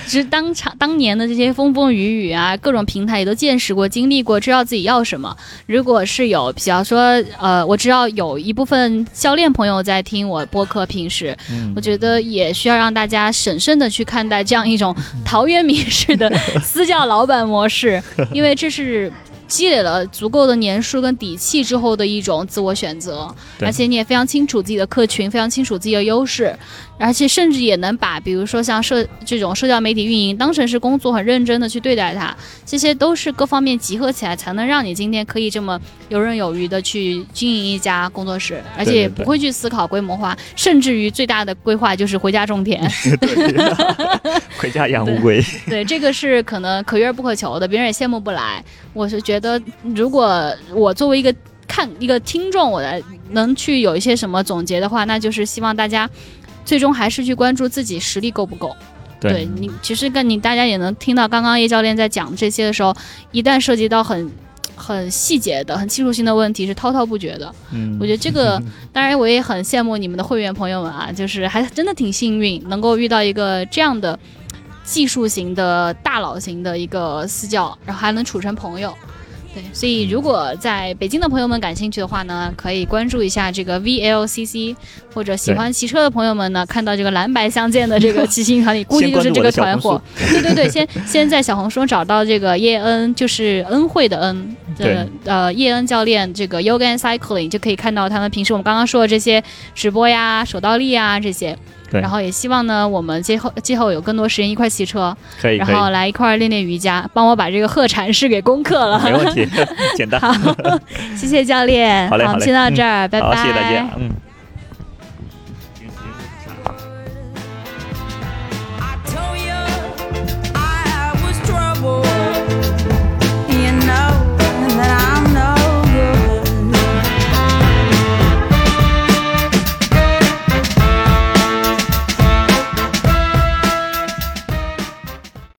只是当场当年的这些风风雨雨啊，各种平台也都见识过、经历过，知道自己要什么。如果是有，比方说，呃，我知道有一部分教练朋友在听我播客，平时嗯我觉得也需要让大家审慎的去看待这样一种陶渊明式的私教老板模式，因为这是积累了足够的年数跟底气之后的一种自我选择，而且你也非常清楚自己的客群，非常清楚自己的优势，而且甚至也能把比如说像社这种社交媒体运营当成是工作，很认真的去对待它，这些都是各方面集合起来，才能让你今天可以这么游刃有余的去经营一家工作室，而且也不会去思考规模化，甚至于最大的规划就是回家种田。回家养乌龟。对，这个是可能可遇而不可求的，别人也羡慕不来。我是觉得，如果我作为一个看一个听众，我来能去有一些什么总结的话，那就是希望大家最终还是去关注自己实力够不够。对你，其实跟你大家也能听到刚刚叶教练在讲这些的时候，一旦涉及到很很细节的、很技术性的问题，是滔滔不绝的。嗯我觉得这个，当然我也很羡慕你们的会员朋友们啊，就是还真的挺幸运，能够遇到一个这样的技术型的大佬型的一个私教，然后还能处成朋友。对，所以如果在北京的朋友们感兴趣的话呢，可以关注一下这个 VLCC，或者喜欢骑车的朋友们呢，看到这个蓝白相间的这个 骑行团体，估计就是这个团伙。对对对，先 先在小红书找到这个叶恩，就是恩惠的恩的呃叶恩教练这个 Yoga and Cycling 就可以看到他们平时我们刚刚说的这些直播呀、手倒立啊这些。对然后也希望呢，我们今后今后有更多时间一块骑车，可以，然后来一块练练瑜伽，帮我把这个鹤禅式给攻克了。没问题，简单。好，谢谢教练。好嘞好嘞我们先到这儿，拜拜。好，谢谢大家，嗯。